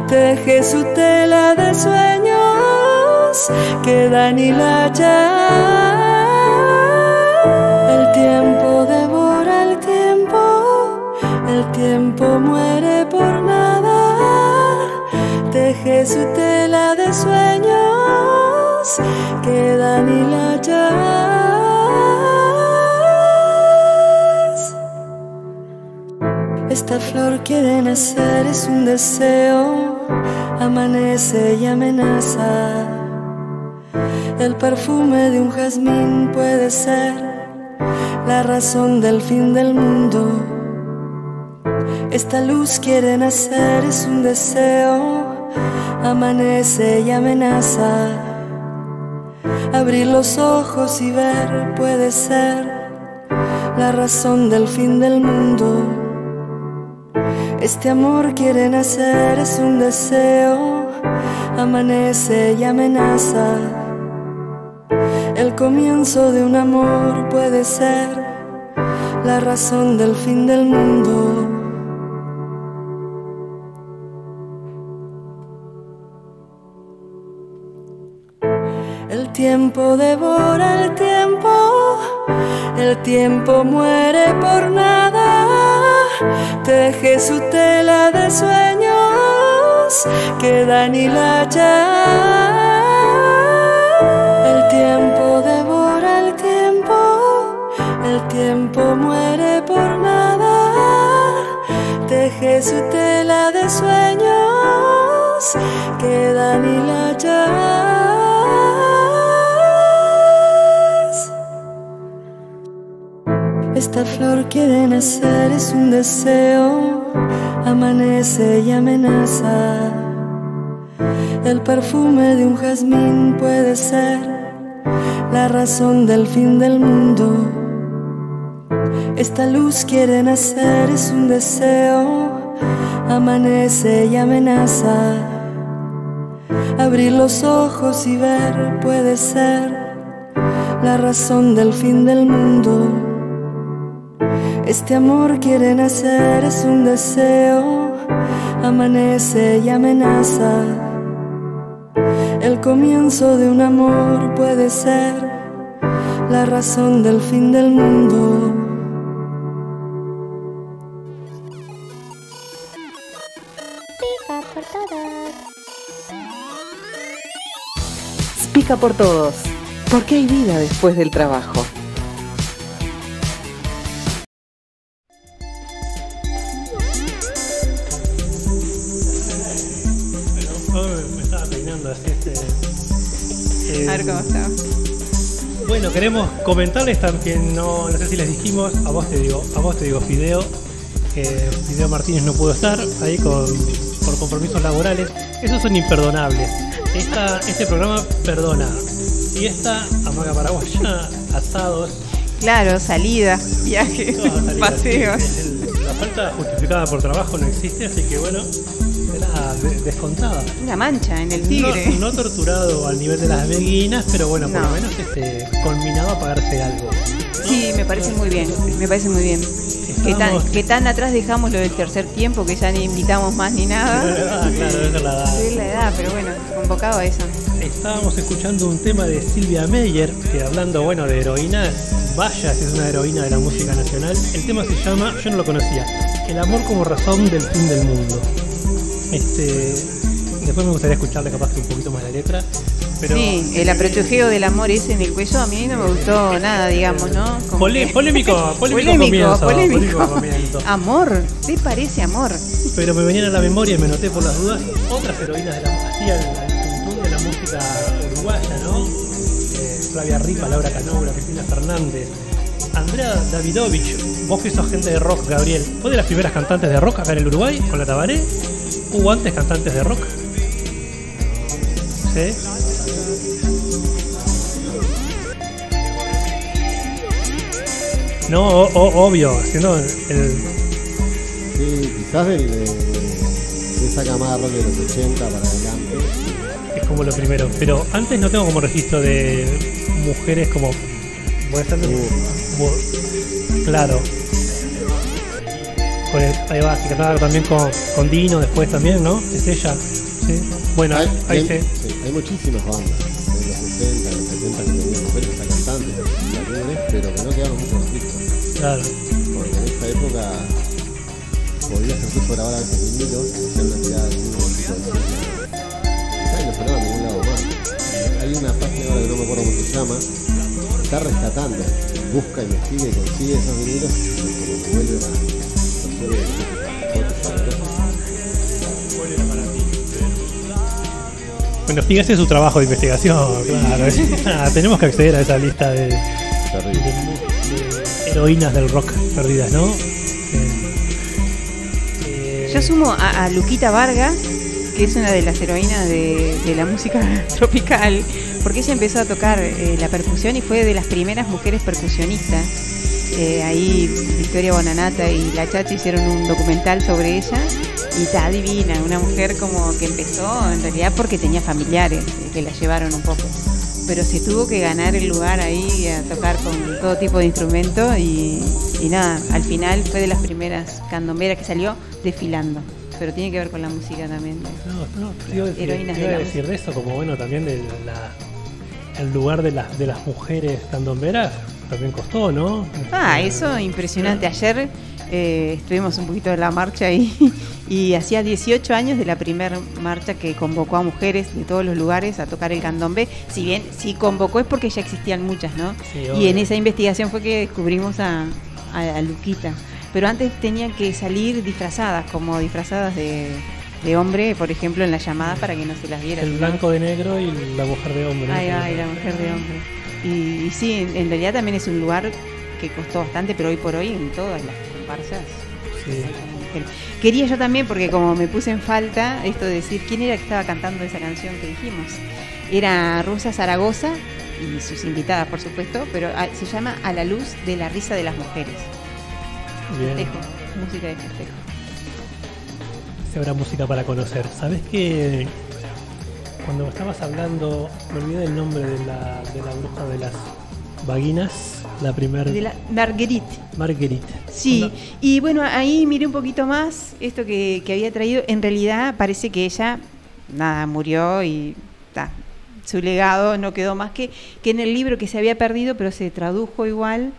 teje su tela de sueños, quedan hilachas. El tiempo devora el tiempo, el tiempo muere por nada, teje su tela de sueños, quedan hilachas. Esta flor quiere nacer, es un deseo, amanece y amenaza. El perfume de un jazmín puede ser la razón del fin del mundo. Esta luz quiere nacer, es un deseo, amanece y amenaza. Abrir los ojos y ver puede ser la razón del fin del mundo. Este amor quiere nacer, es un deseo, amanece y amenaza. El comienzo de un amor puede ser la razón del fin del mundo. El tiempo devora el tiempo, el tiempo muere por nada, teje su tela de sueños, quedan hilachas. El tiempo devora el tiempo, el tiempo muere por nada, teje su tela de sueños, quedan hilachas. Esta flor quiere nacer, es un deseo, amanece y amenaza. El perfume de un jazmín puede ser la razón del fin del mundo. Esta luz quiere nacer, es un deseo, amanece y amenaza. Abrir los ojos y ver puede ser la razón del fin del mundo. Este amor quiere nacer, es un deseo, amanece y amenaza. El comienzo de un amor puede ser la razón del fin del mundo. Pica por todos, porque hay vida después del trabajo. Cómo está. Bueno, queremos comentarles también, no, no sé si les dijimos, a vos te digo, a vos te digo Fideo, que Fideo Martínez no pudo estar ahí con, por compromisos laborales. Esos son imperdonables. Esta, este programa perdona. Fiesta, amaga paraguaya, *laughs* asados, Claro, salida, viaje, *laughs* paseos. El- La falta justificada por trabajo no existe, así que bueno, de- descontada. Una mancha en el tigre. No, no torturado al nivel de las beguinas, pero bueno, por No. lo menos este, conminado a pagarse algo. Sí, me parece muy bien, me parece muy bien. Que tan, que tan atrás dejamos lo del tercer tiempo, que ya ni invitamos más ni nada. *laughs* Ah, claro, es la edad. Es la edad, pero bueno, convocado a eso. Estábamos escuchando un tema de Silvia Meyer, que hablando bueno de heroínas, vaya si es una heroína de la música nacional. El tema se llama, yo no lo conocía, El amor como razón del fin del mundo. Este, después me gustaría escucharle capaz que un poquito más la letra, pero Sí, el apretujeo del amor ese en el cuello a mí no me gustó nada, digamos, ¿no? Polémico, *laughs* polémico, polémico, comienzo, polémico. Amor, ¿te parece amor? Pero me venían a la memoria y me noté por las dudas otras heroínas de la, así al, al de la música uruguaya, ¿no? Eh, Flavia Ripa, Laura Canobra, Cristina Fernández, Andrea Davidovich, vos que sos gente de rock, Gabriel, ¿fue de las primeras cantantes de rock acá en el Uruguay con la Tabaré? ¿Hubo antes cantantes de rock? ¿Sí? No, o- o- obvio, siendo el, Sí, quizás del- de, de esa camada rock de los 80 para adelante. es como lo primero. Pero antes no tengo como registro de mujeres como. Puede ser de- bu- Claro. Con el- ahí va, que cantaba también con, con Dino después también, ¿no? Es ella. Sí. Bueno, hay, ahí hay- se. sí, hay muchísimas bandas en los 60, en los 70 que tenían mujeres hasta cantantes, pero que no quedaron muchos registros. Claro. Porque en esa época podías incluso grabar a veces vinilos, hacer una tirada de vinilo tipo y no sonaba ningún lado más. Hay una página ahora que no me acuerdo cómo se llama, está rescatando, busca, investiga y consigue esos vinilos y que vuelve a Bueno, fíjese su trabajo de investigación, claro. *laughs* Ah, tenemos que acceder a esa lista de, de- de heroínas del rock perdidas, ¿no? Eh, Yo sumo a, a Luquita Varga, que es una de las heroínas de, de la música *laughs* tropical, porque ella empezó a tocar eh, la percusión y fue de las primeras mujeres percusionistas. Eh, ahí Victoria Bonanata y La Chacha hicieron un documental sobre ella y está divina, una mujer como que empezó en realidad porque tenía familiares eh, que la llevaron un poco. Pero se tuvo que ganar el lugar ahí a tocar con todo tipo de instrumentos y, y nada, al final fue de las primeras candomberas que salió desfilando. Pero tiene que ver con la música también. No, no, te iba a decir, iba de a decir de eso, como bueno, también de la, el lugar de, las de las mujeres candomberas también costó, ¿no? Ah, eso impresionante. Ayer eh, estuvimos un poquito en la marcha ahí *laughs* y hacía 18 años de la primera marcha que convocó a mujeres de todos los lugares a tocar el candombe. Si bien si convocó es porque ya existían muchas, ¿no? Sí, y en esa investigación fue que descubrimos a, a- a Luquita. Pero antes tenían que salir disfrazadas, como disfrazadas de, de hombre, por ejemplo, en las llamadas para que no se las viera. El blanco de negro y la mujer de hombre. Ay, ay, la mujer de hombre. Y, y sí, en, realidad también es un lugar que costó bastante, pero hoy por hoy en todas las comparsas. Sí. Quería yo también, porque como me puse en falta, esto de decir quién era que estaba cantando esa canción que dijimos. Era Rosa Zaragoza y sus invitadas, por supuesto, pero ah, se llama A la luz de la risa de las mujeres. Bien. Festejo, música de festejo. Habrá música para conocer. ¿Sabes que cuando estabas hablando, me olvidé del nombre de la, de la bruja de las vaginas? La primera. De la Marguerite. Marguerite. Sí, y bueno, ahí miré un poquito más esto que, que había traído. En realidad parece que ella, nada, murió y ta, su legado no quedó más que, que en el libro que se había perdido, pero se tradujo igual,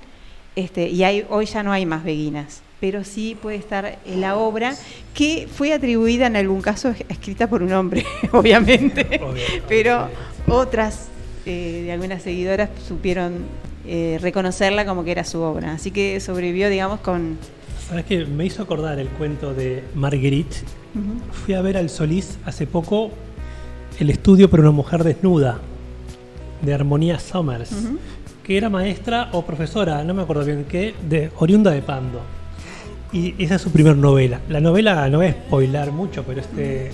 este, y hay, hoy ya no hay más beguinas, pero sí puede estar en la obra que fue atribuida en algún caso escrita por un hombre, *laughs* obviamente, *laughs* pero otras eh, de algunas seguidoras supieron eh, reconocerla como que era su obra, así que sobrevivió, digamos, con... ¿Sabes qué? Me hizo acordar el cuento de Marguerite. Fui a ver al Solís hace poco el estudio para una mujer desnuda de Armonía Summers, que era maestra o profesora, no me acuerdo bien qué, de oriunda de Pando. Y esa es su primer novela. La novela no es spoilar mucho, pero este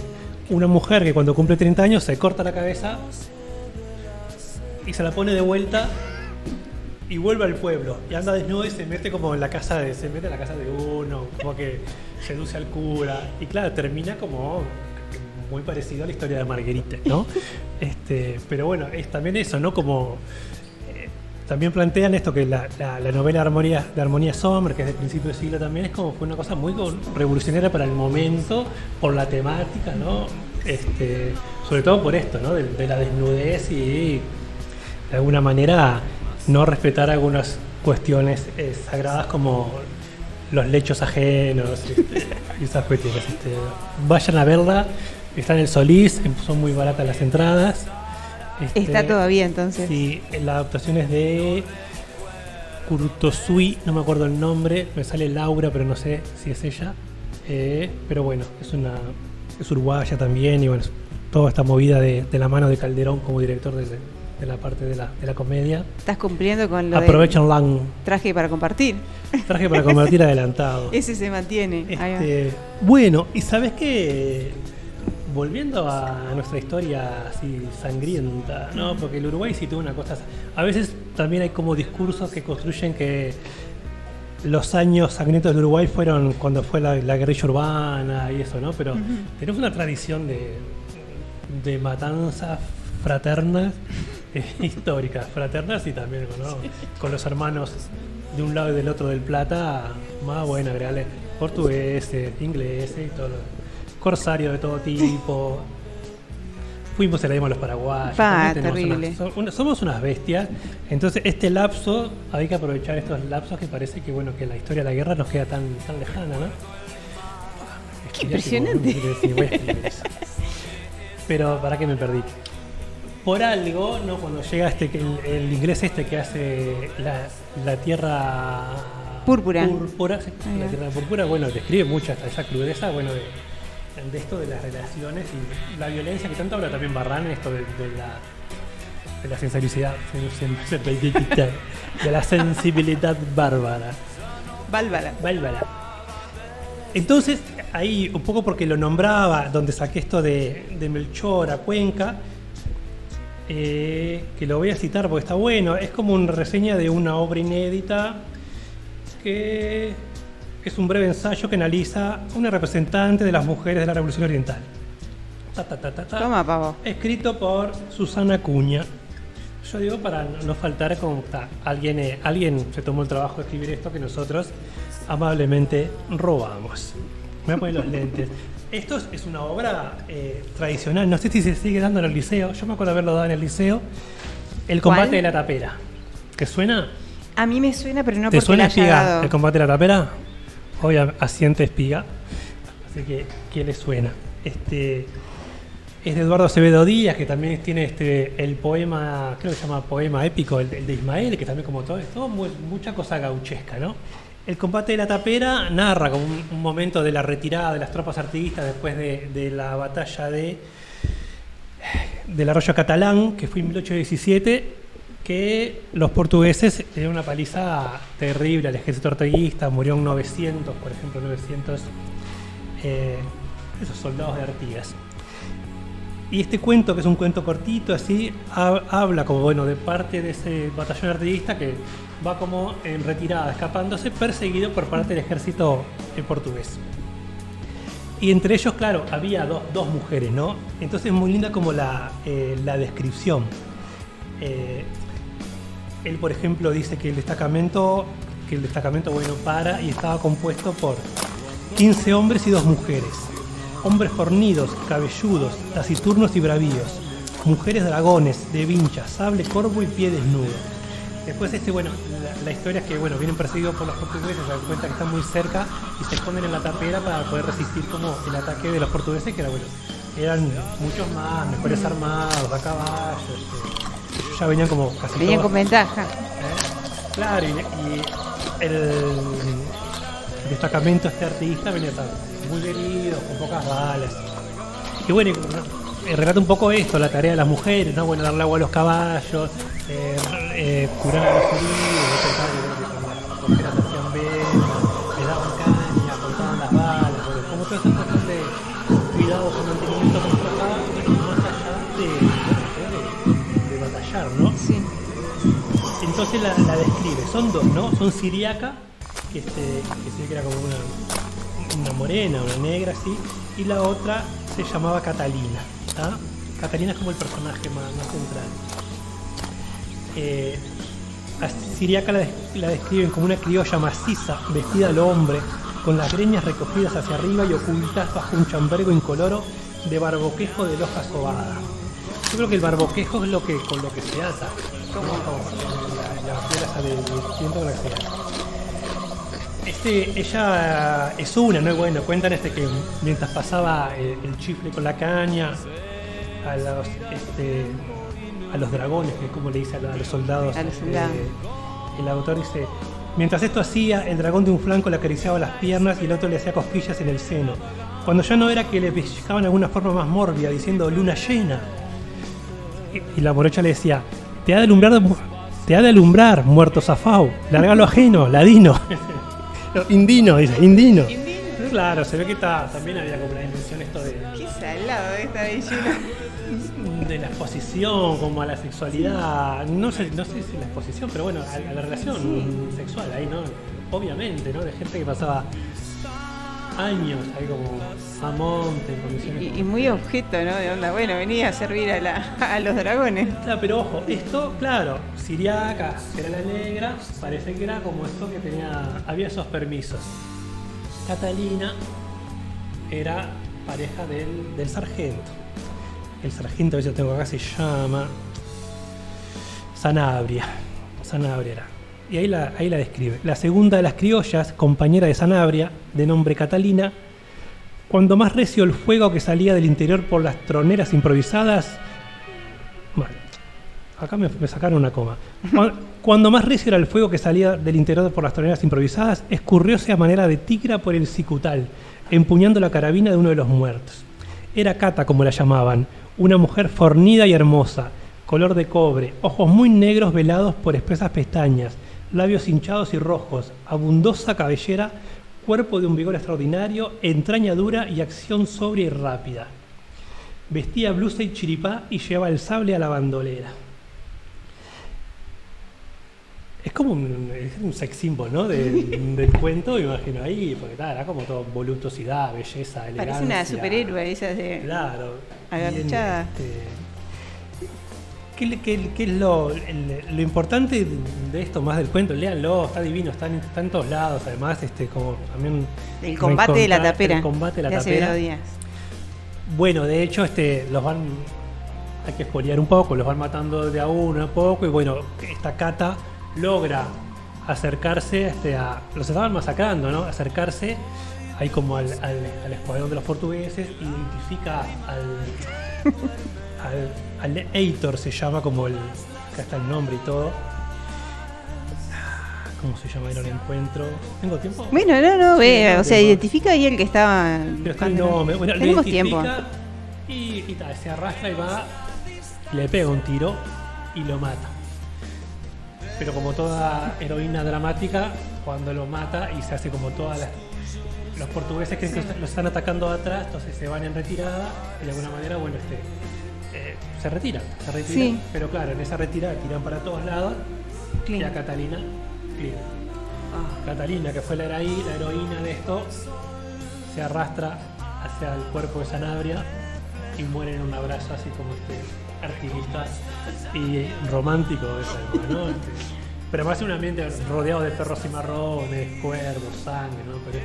una mujer que cuando cumple 30 años se corta la cabeza y se la pone de vuelta y vuelve al pueblo. Y anda desnudo y se mete como en la casa de se mete en la casa de uno como que seduce al cura. Y claro termina como muy parecido a la historia de Marguerite no *laughs* este pero bueno es también eso no como también plantean esto que la, la- la novela de Armonía, de Armonía Sommer, que es del principio del siglo también, es como fue una cosa muy revolucionaria para el momento, por la temática, ¿no? Este, sobre todo por esto, ¿no? De, de la desnudez y de alguna manera no respetar algunas cuestiones eh, sagradas como los lechos ajenos este, *laughs* y esas cuestiones. este. vayan a verla, está en el Solís, son muy baratas las entradas. Este, Está todavía entonces. Sí, la adaptación es de Kurtosui, no me acuerdo el nombre, me sale Laura, pero no sé si es ella. Eh, pero bueno, es una es uruguaya también y bueno, toda esta movida de, de la mano de Calderón como director de, de la parte de la, de la comedia. Estás cumpliendo con lo Aprovechan Lang, traje para compartir. traje para convertir *laughs* adelantado. Ese se mantiene. Este, bueno, y sabes qué, volviendo a nuestra historia así sangrienta, ¿no? Porque el Uruguay sí tuvo una cosa. A veces también hay como discursos que construyen que los años sangrientos del Uruguay fueron cuando fue la, la guerrilla urbana y eso, ¿no? Pero tenemos una tradición de, de matanzas fraternas *laughs* eh, históricas, fraternas y también ¿no? con los hermanos de un lado y del otro del Plata, más bueno, agregarle portugueses, ingleses y todo lo corsario de todo tipo. Fuimos se la a los paraguayos. Pa, terrible. unas- una- somos unas bestias. Entonces, este lapso, hay que aprovechar estos lapsos que parece que bueno que la historia de la guerra nos queda tan, tan lejana, ¿no? Qué impresionante. A. Pero, ¿para qué me perdí? Por algo, ¿no? Cuando llega este, el, el inglés este que hace la, la tierra Púrpura. púrpura, la tierra púrpura, bueno, describe mucho hasta esa crudeza, bueno, de, de esto de las relaciones y la violencia que tanto habla también Barran, esto de, de la de la sensibilidad, de la sensibilidad bárbara. Bálvara. Bárbara. Entonces, ahí, un poco porque lo nombraba, donde saqué esto de, de Melchor a Cuenca, eh, que lo voy a citar porque está bueno, es como una reseña de una obra inédita que es un breve ensayo que analiza una representante de las mujeres de la Revolución Oriental. Ta, ta, ta. Toma, pavo. Escrito por Susana Cuña. Yo digo para no faltar como ta, alguien, eh, alguien se tomó el trabajo de escribir esto que nosotros amablemente robamos. Me voy a poner los lentes. Esto es- una obra eh, tradicional, no sé si se sigue dando en el liceo, yo me acuerdo haberlo dado en el liceo. El combate ¿Cuál? de la tapera. ¿Te suena? A mí me suena, pero no ¿Te porque suena la haya dado. el combate de la tapera? Hoy asiente espiga. Así que, ¿qué le suena? Este, es de Eduardo Acevedo Díaz, que también tiene este, el poema, creo que se llama Poema Épico, el, de Ismael, que también como todo, es todo muy- mucha cosa gauchesca, ¿no? El combate de la tapera narra como un, momento de la retirada de las tropas artiguistas después de, de la batalla de del arroyo catalán, que fue en 1817, que los portugueses le dieron una paliza terrible al ejército orteguista, murieron 900, por ejemplo, 900 eh, esos soldados de Artigas. Y este cuento, que es un cuento cortito, así, ha- habla como, bueno, de parte de ese batallón artiguista que va como en retirada, escapándose, perseguido por parte del ejército eh, portugués. Y entre ellos, claro, había dos, dos mujeres, ¿no? Entonces es muy linda como la, eh, la descripción. Él, por ejemplo, dice que el destacamento, que el destacamento, bueno, para y estaba compuesto por 15 hombres y dos mujeres. Hombres fornidos, cabelludos, taciturnos y bravíos. mujeres dragones, de vincha, sable, corvo y pie desnudo. Después, este, bueno, la, historia es que bueno, vienen perseguidos por los portugueses, se dan cuenta que están muy cerca y se esconden en la tapera para poder resistir como el ataque de los portugueses, que era bueno, eran muchos más, mejores armados, a caballo, este, ya venían como casi Venían todos- con ventaja. Claro, y, y el destacamento este artista venía tan muy herido, con pocas balas. Y bueno. Eh, relata un poco esto, la tarea de las mujeres, ¿no? Bueno, darle agua a los caballos, eh, eh, curar a los heridos, Entonces la, describe. Son dos, ¿no? Son Siriaca, que, este, que era como una, morena, una negra así, y la otra se llamaba Catalina. ¿tá? Catalina es como el personaje más, central. Eh, Siriaca la, la describen como una criolla maciza, vestida al hombre, con las greñas recogidas hacia arriba y ocultas bajo un chambergo incoloro de barboquejo de loja sobada. Yo creo que el barboquejo es lo que con lo que se ata. La, la de, de la ata. Este, ella es una, ¿no? Bueno, cuentan este que mientras pasaba el, el chifle con la caña a los, este, a los dragones, que es como le dice a, los- a los soldados. A los este, soldados. el autor dice, mientras esto hacía, el dragón de un flanco le acariciaba las piernas y el otro le hacía cosquillas en el seno. Cuando ya no era que le pellizcaban de alguna forma más mórbida, diciendo luna llena. Y, y la morocha le decía, te ha de alumbrar, mu- te ha de alumbrar, muerto zafao, largalo ajeno, ladino. *laughs* No, indino, dice, indino. Claro, se ve que está, también había como la dimensión esto de, Qué salado esta bellina. *laughs* de la exposición, como a la sexualidad, no sé, no sé si la exposición, pero bueno, a, a la relación sexual ahí, ¿no? Obviamente, ¿no? De gente que pasaba años ahí como a monte, en condiciones. Y, y muy objeto, ¿no? De onda, bueno, venía a servir a, la- a los dragones. Claro, pero ojo, esto, claro, Siriaca, que era la negra, parece que era como esto que tenía, había esos permisos. Catalina era pareja del, del sargento. El sargento, a ver si lo tengo acá, se llama Sanabria. Sanabria era. Y ahí la, ahí la describe. La segunda de las criollas, compañera de Sanabria, de nombre Catalina, cuando más recio el fuego que salía del interior por las troneras improvisadas. Acá me, me sacaron una coma. Cuando, cuando más recio era el fuego que salía del interior por las troneras improvisadas, escurrióse a manera de tigra por el cicutal, empuñando la carabina de uno de los muertos. Era Cata, como la llamaban, una mujer fornida y hermosa, color de cobre, ojos muy negros velados por espesas pestañas, labios hinchados y rojos, abundosa cabellera, cuerpo de un vigor extraordinario, entraña dura y acción sobria y rápida. Vestía blusa y chiripá y llevaba el sable a la bandolera. Es como un, es un sex symbol, ¿no? De- *laughs* del cuento, me imagino ahí, porque tal, era como todo voluptuosidad, belleza, elegancia. Parece una superhéroe esa de Claro. este, ¿Qué, le- qué- qué es lo, el- lo importante de esto más del cuento? Léanlo, está divino, está en, está en todos lados. Además, este, como también. El combate de la tapera. El combate de la tapera. días. Bueno, de hecho, este, los van. Hay que espoliar un poco, los van matando de a uno a poco. Y bueno, esta cata logra acercarse este, a. Los estaban masacrando, ¿no? Acercarse ahí como al, al, al escuadrón de los portugueses, identifica al *laughs* Eitor se llama como el. Acá está el nombre y todo. ¿Cómo se llama? No lo encuentro. ¿Tengo tiempo? Bueno, no, no, Sí, ve, tengo o sea, tiempo. identifica ahí el que estaba. Pero está el nombre. Bueno, Tenemos tiempo. Y, y tal, se arrastra y va, le pega un tiro y lo mata. Pero como toda heroína dramática, cuando lo mata y se hace como todas las. Los portugueses creen que lo están atacando atrás, entonces se van en retirada y de alguna manera, bueno, este, eh, se retiran, se retiran. Sí. Pero claro, en esa retirada tiran para todos lados y a Catalina, clean. Ah. Catalina, que fue la heroína, la heroína de esto, se arrastra hacia el cuerpo de Sanabria y muere en un abrazo así como este artista y romántico de esa época, ¿no? Este, *laughs* pero más en un ambiente rodeado de perros y marrones, cuervos, sangre, ¿no? Pero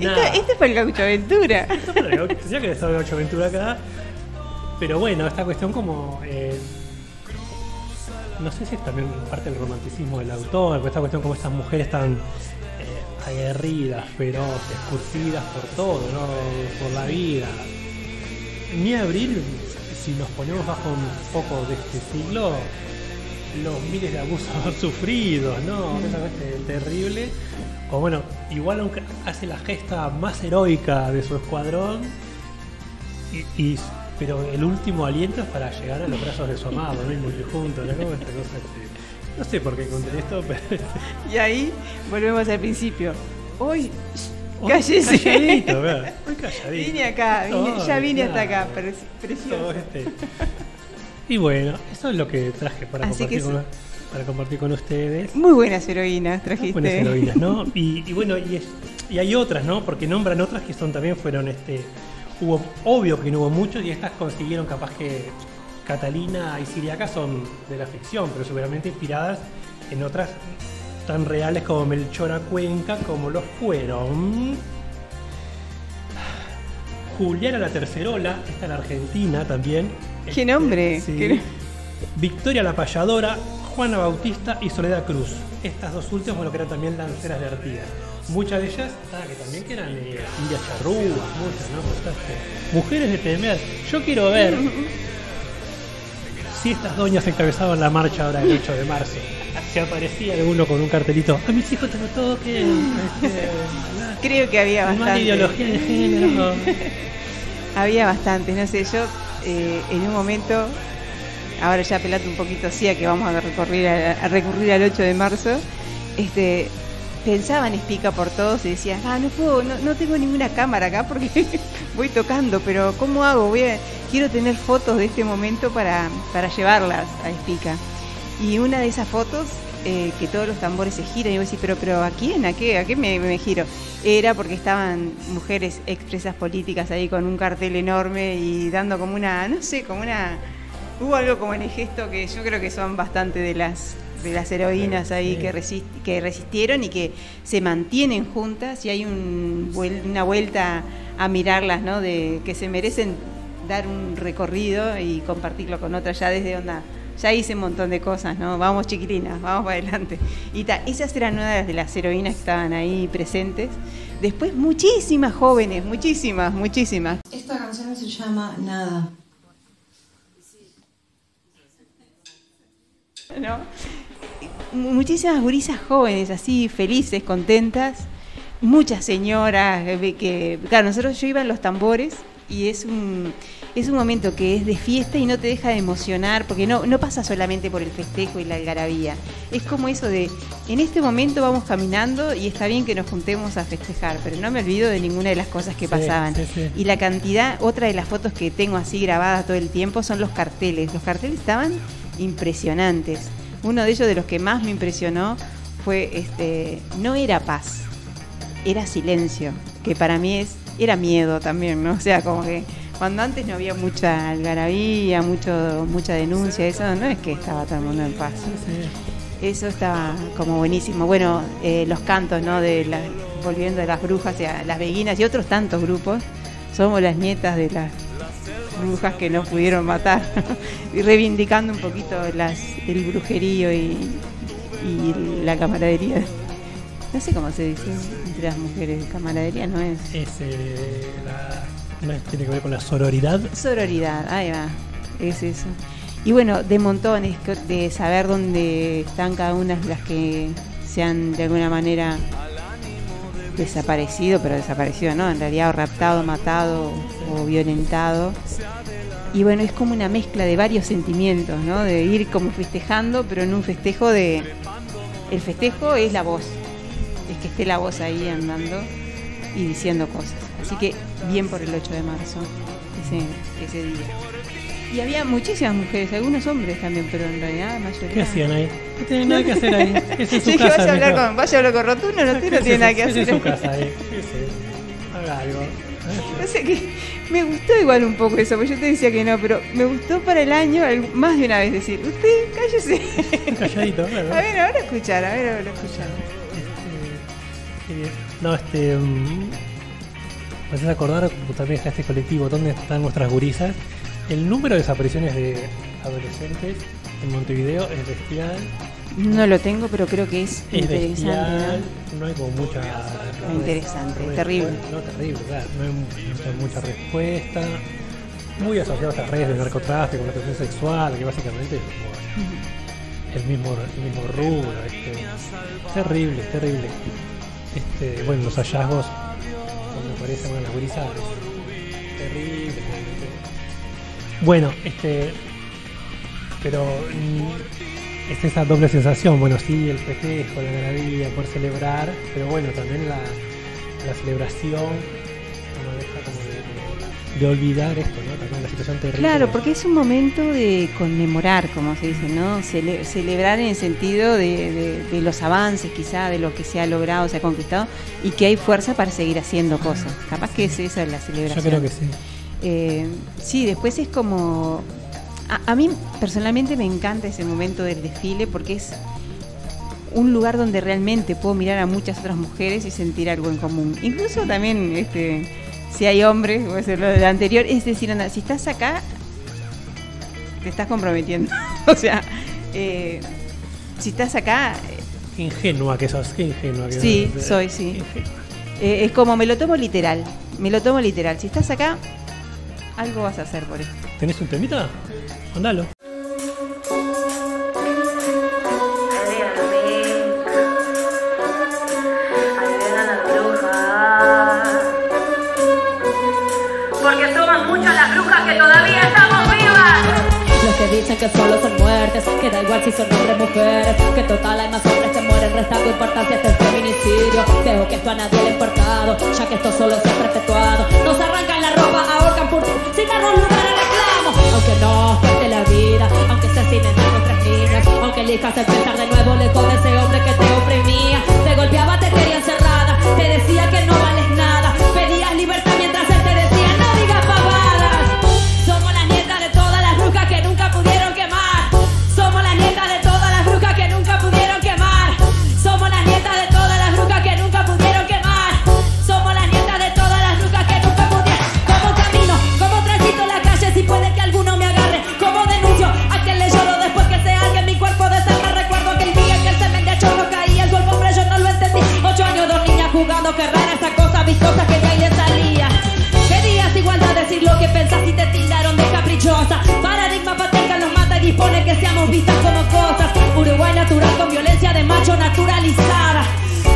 este, Esta- este fue el Gaucho Aventura. Esto fue el que Gaucho Aventura acá. Pero bueno, esta cuestión como... eh, no sé si es también parte del romanticismo del autor, esta cuestión como estas mujeres tan eh, aguerridas, feroces, curtidas por todo, ¿no? por la vida. Ni abril, si nos ponemos bajo un poco de este siglo, los miles de abusos *laughs* sufridos, ¿no? Esa cosa terrible. O bueno, igual aunque hace la gesta más heroica de su escuadrón, y, y- pero el último aliento es para llegar a los brazos de su amado, ¿no? Y morir juntos, ¿no? Como esta cosa que- No sé por qué encontré esto, pero... Y ahí volvemos al principio. Hoy, cállese. calladito, hoy *laughs* calladito. Vine acá, vine- ya vine hasta acá, pero es precioso. Este- Y bueno, eso es lo que traje para, Así compartir que con, para compartir con ustedes. Muy buenas heroínas trajiste. Buenas heroínas, ¿no? *laughs* Y, y bueno, y, es- y hay otras, ¿no? Porque nombran otras que son también fueron este. Hubo, obvio que no hubo muchos y estas consiguieron capaz que Catalina y Siriaca son de la ficción, pero seguramente inspiradas en otras tan reales como Melchora Cuenca, como los fueron. Juliana la Tercerola, esta en Argentina también. ¿Qué nombre? Sí. ¿Qué- Victoria la Payadora, Juana Bautista y Soledad Cruz. Estas dos últimas, bueno, que eran también lanceras de Artigas. Muchas de ellas, ah, que también que eran eh, indias charrúas, muchas, ¿no? Mujeres de temer. Yo quiero ver *laughs* si estas doñas encabezaban la marcha ahora el 8 de marzo. Si aparecía alguno con un cartelito, a mis hijos te lo toquen. Este, *laughs* Creo que había Más bastante. ideología de género. *laughs* Había bastante, no sé, yo eh, en un momento, ahora ya pelate un poquito así a que vamos a recurrir, a, a recurrir al 8 de marzo, este, pensaba en Espica por todos y decía, ah, no puedo, no, no tengo ninguna cámara acá porque *laughs* voy tocando, pero ¿cómo hago? Voy a- quiero tener fotos de este momento para, para llevarlas a Espica. Y una de esas fotos, eh, que todos los tambores se giran, y vos decís, pero, pero ¿a quién? ¿A qué? ¿A qué me, me giro? Era porque estaban mujeres expresas políticas ahí con un cartel enorme y dando como una, no sé, como una... Hubo algo como en el gesto que yo creo que son bastante de las de las heroínas ahí que, resist- que resistieron y que se mantienen juntas y hay un, una vuelta a mirarlas, ¿no? De que se merecen dar un recorrido y compartirlo con otras ya desde onda. Ya hice un montón de cosas, ¿no? Vamos chiquilinas, vamos para adelante. Y ta, esas eran una de las heroínas que estaban ahí presentes. Después muchísimas jóvenes, muchísimas, muchísimas. Esta canción se llama Nada. ¿no? Muchísimas gurisas jóvenes, así felices, contentas, muchas señoras eh, que, claro, nosotros yo iba en los tambores y es un es un momento que es de fiesta y no te deja de emocionar porque no no pasa solamente por el festejo y la algarabía. Es como eso de en este momento vamos caminando y está bien que nos juntemos a festejar, pero no me olvido de ninguna de las cosas que Sí, pasaban. sí, sí. Y la cantidad, otra de las fotos que tengo así grabadas todo el tiempo son los carteles. Los carteles estaban impresionantes. Uno de ellos de los que más me impresionó fue este no era paz, era silencio, que para mí es era miedo también, ¿no? O sea, como que cuando antes no había mucha algarabía, mucho mucha denuncia, eso no es que estaba todo el mundo en paz. Eso estaba como buenísimo. Bueno, eh, los cantos, ¿no? De la- volviendo de las brujas, o sea, las beguinas y otros tantos grupos. Somos las nietas de las brujas que no pudieron matar. *laughs* y reivindicando un poquito las, el brujerío y, y la camaradería. No sé cómo se dice entre las mujeres. Camaradería no es. Es, eh, la- no es- tiene que ver con la sororidad. Sororidad, ahí va, es eso. Y bueno, de montones, de saber dónde están cada una de las que se han de alguna manera desaparecido, pero desaparecido, ¿no? En realidad, o raptado, matado o violentado. Y bueno, es como una mezcla de varios sentimientos, ¿no? De ir como festejando, pero en un festejo de... El festejo es la voz, es que esté la voz ahí andando y diciendo cosas. Así que bien por el 8 de marzo, ese, ese día. Y había muchísimas mujeres, algunos hombres también, pero en realidad la mayoría. ¿Qué hacían ahí? No tienen nada que hacer ahí. *laughs* Es en su Sí, que casa. vaya a hablar mejor. con, vaya a hablar con Rotuno, no, tiene nada que Es hacer. en su casa ahí. ¿Qué sé? Haga algo. No sé qué. Me gustó igual un poco eso, porque yo te decía que no, pero me gustó para el año más de una vez decir, usted cállese. *laughs* Calladito, *laughs* claro. A ver, ahora escuchar, a ver, ahora escuchar. Qué bien. No, este. mm, Haces acordar, está este colectivo, ¿dónde están nuestras gurisas? El número de desapariciones de adolescentes en Montevideo es bestial. No lo tengo, pero creo que es, Es interesante. bestial. No hay como mucha. Interesante, res- terrible. No, terrible, claro. No hay mucha, mucha respuesta. Muy asociado a estas redes de narcotráfico, explotación sexual, que básicamente es como el mismo, el mismo rubro. Este, terrible, terrible. Este, bueno, los hallazgos, aparecen en las terrible. Bueno, este. Pero. mm, es esa doble sensación. Bueno, sí, el festejo, la galería, por celebrar, pero bueno, también la, la celebración de, olvidar esto, ¿no? También la situación terrible. Claro, porque es un momento de conmemorar, como se dice, ¿no? Cele- celebrar en el sentido de, de- de los avances, quizá, de lo que se ha logrado, se ha conquistado, y que hay fuerza para seguir haciendo cosas. Capaz que es esa la celebración. Yo creo que sí. Eh, sí, después es como... A, a mí personalmente me encanta ese momento del desfile porque es un lugar donde realmente puedo mirar a muchas otras mujeres y sentir algo en común. Incluso también, este, si hay hombres, voy a hacer lo del anterior, es decir, anda, si estás acá, te estás comprometiendo. *laughs* o sea, eh, si estás acá, Qué ingenua que sos, qué ingenua que Sí, sos. soy, sí. eh, es como me lo tomo literal. Me lo tomo literal. Si estás acá, algo vas a hacer por esto. ¿Tenés un temita? Andalo. Dicen que solo son muertes, que da igual si son hombres o mujeres, que total hay más hombres que mueren, restando importancia a este feminicidio. Veo que esto a nadie le ha importado, ya que esto solo se ha perpetuado. Nos arrancan la ropa, ahorcan por sin darnos lugar a reclamo. Aunque nos cueste la vida, aunque se asesinen a nuestras niñas, aunque elijas empezar de nuevo lejos de ese hombre que te oprimía. Te golpeaba, te quería encerrada, te decía que no vales nada, pedías libertad mientras él te decir lo que pensás y te tildaron de caprichosa. Paradigma patriarcal nos mata y dispone que seamos vistas como cosas. Uruguay natural con violencia de macho naturalizada.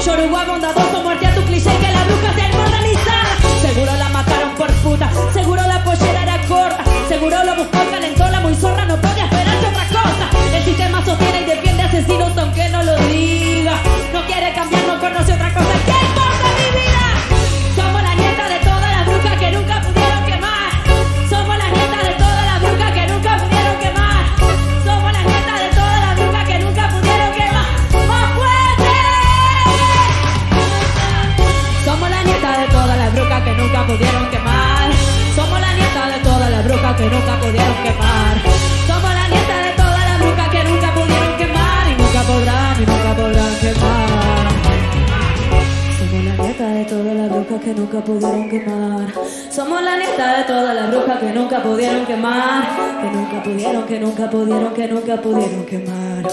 Yoruba bondadoso, muerte a tu cliché que la bruja sea inmortalizada. Seguro la mataron por puta, seguro la pollera era corta. Seguro lo buscó el calentón, la muy zorra no podía que nunca pudieron quemar. Somos la nieta de todas las brujas que nunca pudieron quemar. Que nunca pudieron, que nunca pudieron, que nunca pudieron quemar.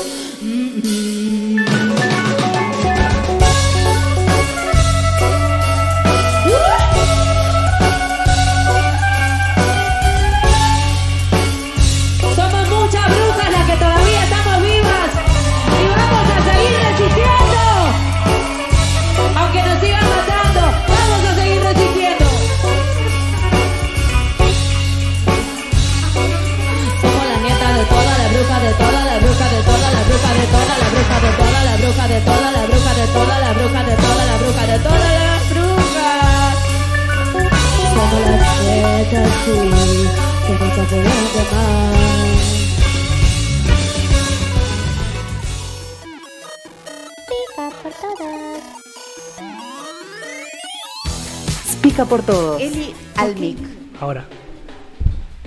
Por todos. Eli Almic. Ahora.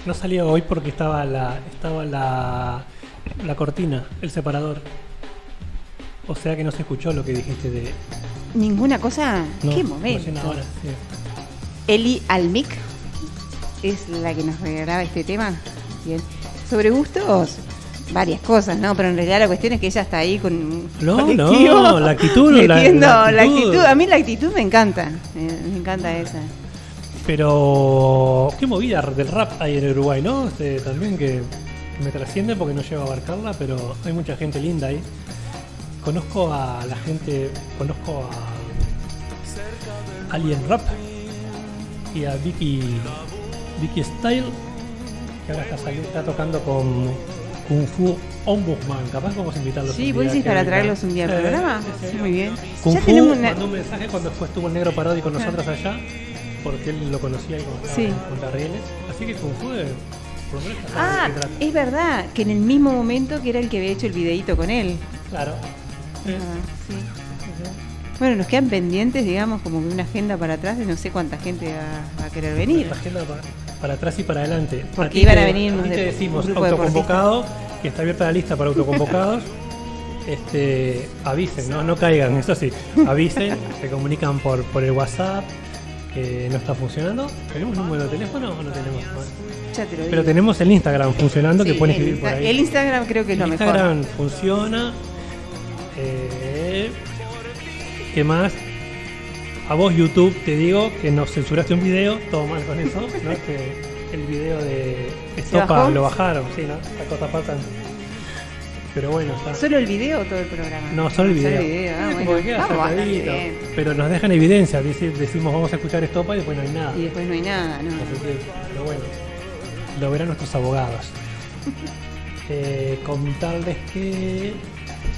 No salió hoy porque estaba la. estaba la. la cortina, el separador. O sea que no se escuchó lo que dijiste de. Ninguna cosa. No, ¿Qué momento? ahora, sí. Eli Almic. es la que nos regalaba este tema. Bien. Sobre gustos, varias cosas, ¿no? Pero en realidad la cuestión es que ella está ahí con un No, no, la actitud, la- metiendo la la actitud. actitud. A mí la actitud me encanta. Me, me encanta esa. Pero qué movida del rap hay en Uruguay, ¿no? Este, también que me trasciende porque no llego a abarcarla, pero hay mucha gente linda ahí. Conozco a la gente, conozco a Alien Rap y a Vicky Vicky Style, que ahora está, está tocando con Kung Fu Ombudsman. Capaz vamos a invitarlos. Sí, un día que para traerlos un día al Sí, programa. sí, sí. Muy bien. Kung ya Fu tenemos una. mandó un mensaje cuando después estuvo el negro Parodi con nosotros allá, porque él lo conocía y Sí. con la rieles. Así que Kung Fu, eh, Ah, es verdad que en el mismo momento que era el que había hecho el videíto con él. Claro. Ah, sí. Bueno, nos quedan pendientes, digamos, como que una agenda para atrás de no sé cuánta gente va, va a querer venir. La agenda para, para atrás y para adelante. Porque ti iban a venir te de- decimos de autoconvocado, que está abierta la lista para autoconvocados. *laughs* este, avisen, ¿no? No caigan, eso sí. Avisen, se comunican por, por el WhatsApp que no está funcionando. ¿Tenemos número de teléfono o no tenemos? Ya te lo digo. Pero tenemos el Instagram funcionando que pueden el, escribir por ahí. el Instagram creo que es lo El mejor. Instagram funciona. Eh, ¿Qué más? A vos YouTube te digo que nos censuraste un video, todo mal con eso, ¿no? *laughs* Que el video de Estopa lo bajaron, sí, ¿no? Las cosas pasan. Pero bueno, está. ¿Solo el video o todo el programa? No, solo el video. Solo el video, ah, Sí, bueno. como que queda Vamos, sacadito. bien. Pero nos dejan evidencia, decimos vamos a escuchar Estopa y después no hay nada. Y después no hay nada, ¿no? Así que, pero bueno, lo verán nuestros abogados. *laughs* Eh, contarles que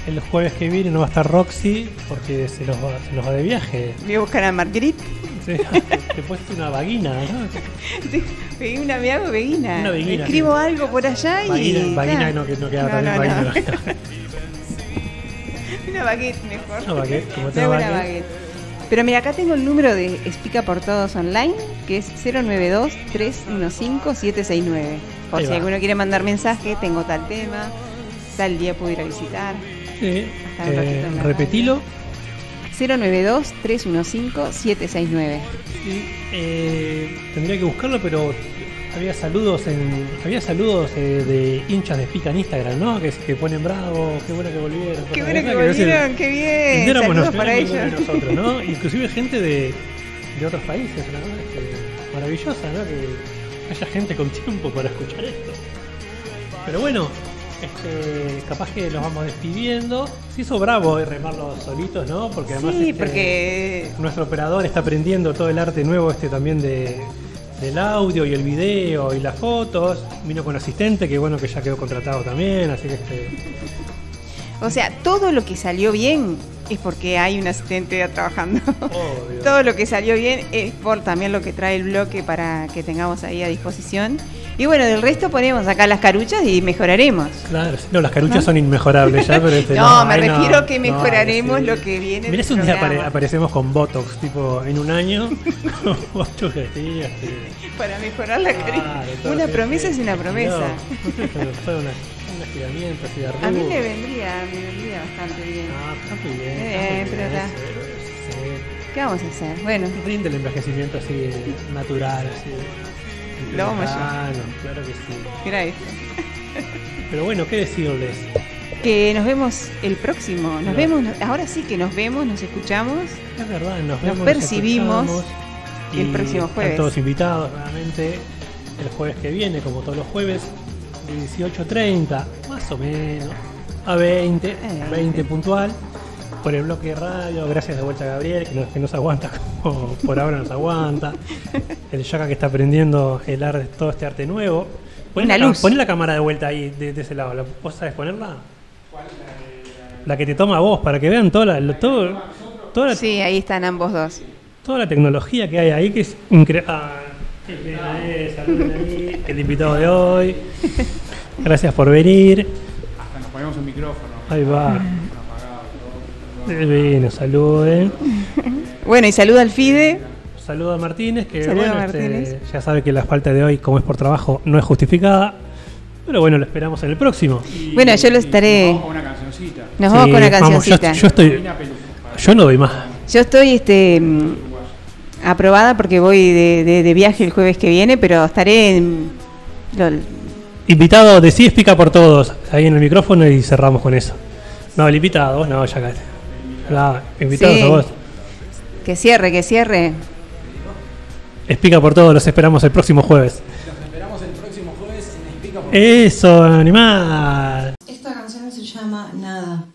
el jueves que viene no va a estar Roxy porque se nos va, se nos va de viaje. Voy a buscar a Marguerite. Sí, *laughs* te puesto una vaguina, ¿no? Una, me hago veguina. Una veguina, Escribo algo por allá y. Vaguina, vaguina no, que no queda No, también no, vaguina. no. *laughs* Una baguette mejor. Una baguette, como una baguette. baguette. Pero mira, acá tengo el número de Explica por Todos Online, que es 092-315-769. Por Ahí si va. alguno quiere mandar mensaje, tengo tal tema, tal día puedo ir a visitar. Eh, la repetilo. 092-315-769. Sí, eh, tendría que buscarlo, pero había saludos en había saludos eh, de hinchas de pica en Instagram, ¿no? Que, que ponen bravo, qué bueno que volvieron. Qué bueno que no volvieron, qué bien. no Saludos nos- no para ellos. nosotros, ¿no? *laughs* Inclusive gente de, de otros países, cosa que- maravillosa, ¿no? Que haya gente con tiempo para escuchar esto. Pero bueno, este, capaz que los vamos despidiendo. Se hizo bravo remarlos solitos, ¿no? Porque además Sí, este, porque nuestro operador está aprendiendo todo el arte nuevo este también de, del audio y el video y las fotos. Vino con asistente, que bueno que ya quedó contratado también, así que este, O sea, todo lo que salió bien es porque hay un asistente trabajando. *laughs* todo lo que salió bien es por también lo que trae el bloque para que tengamos ahí a disposición. Y bueno, del resto ponemos acá las caruchas y mejoraremos. Claro, no, las caruchas ¿No? son inmejorables ya, pero este, *laughs* No, me ahí no, refiero que no, mejoraremos sí. lo que viene. Mirá un día apare- aparecemos con Botox, tipo en un año, *laughs* Botox Para mejorar la claro, carita. Una promesa es una promesa. A mí me vendría, me vendría bastante bien. Ah, muy bien. Eh, pero. ¿Qué vamos a hacer? Bueno, Rinde el envejecimiento así natural, así. Lo vamos a lejano, Claro que sí. mira esto. Pero bueno, ¿qué decirles? Que nos vemos el próximo. Nos vemos, ahora sí que nos vemos, nos escuchamos. Es verdad, nos, Nos vemos, percibimos escuchamos, el y próximo jueves. Están todos invitados nuevamente el jueves que viene, como todos los jueves, de 18.30, más o menos, a 20, Eh, 20 puntual, por el bloque de radio. Gracias de vuelta a Gabriel, que nos, que nos aguanta *laughs* como por ahora nos aguanta. El Yaka que está aprendiendo el arte, todo este arte nuevo. Poné la, luz. poné la cámara de vuelta ahí, de, de ese lado. ¿La- ¿Vos sabés ponerla? La que te toma vos, para que vean toda la, todo, toda la Sí, ahí están ambos dos. toda la tecnología que hay ahí que es increíble. Ah, el invitado de hoy. Gracias por venir. Hasta nos ponemos un micrófono. Ahí va. Divino, saluden. Bueno, y saluda al Fide. Saludo a Martínez, que a bueno, este, Martínez. ya sabe que la falta de hoy, como es por trabajo, no es justificada. Pero bueno, lo esperamos en el próximo. Bueno, yo lo estaré. Nos vamos con una cancioncita. Nos vamos con una vamos, yo, cancioncita. yo estoy. Yo no doy más. Yo estoy este mm, aprobada porque voy de, de- de viaje el jueves que viene, pero estaré en... lo- Invitado de Sí Explica por Todos, ahí en el micrófono y cerramos con eso. No, el invitado, vos no, ya acá. No, invitados Sí. a vos. que cierre, que cierre. Explica por Todos, los esperamos el próximo jueves. Esperamos el próximo jueves en Explica por Eso, animal. Esta canción se llama Nada.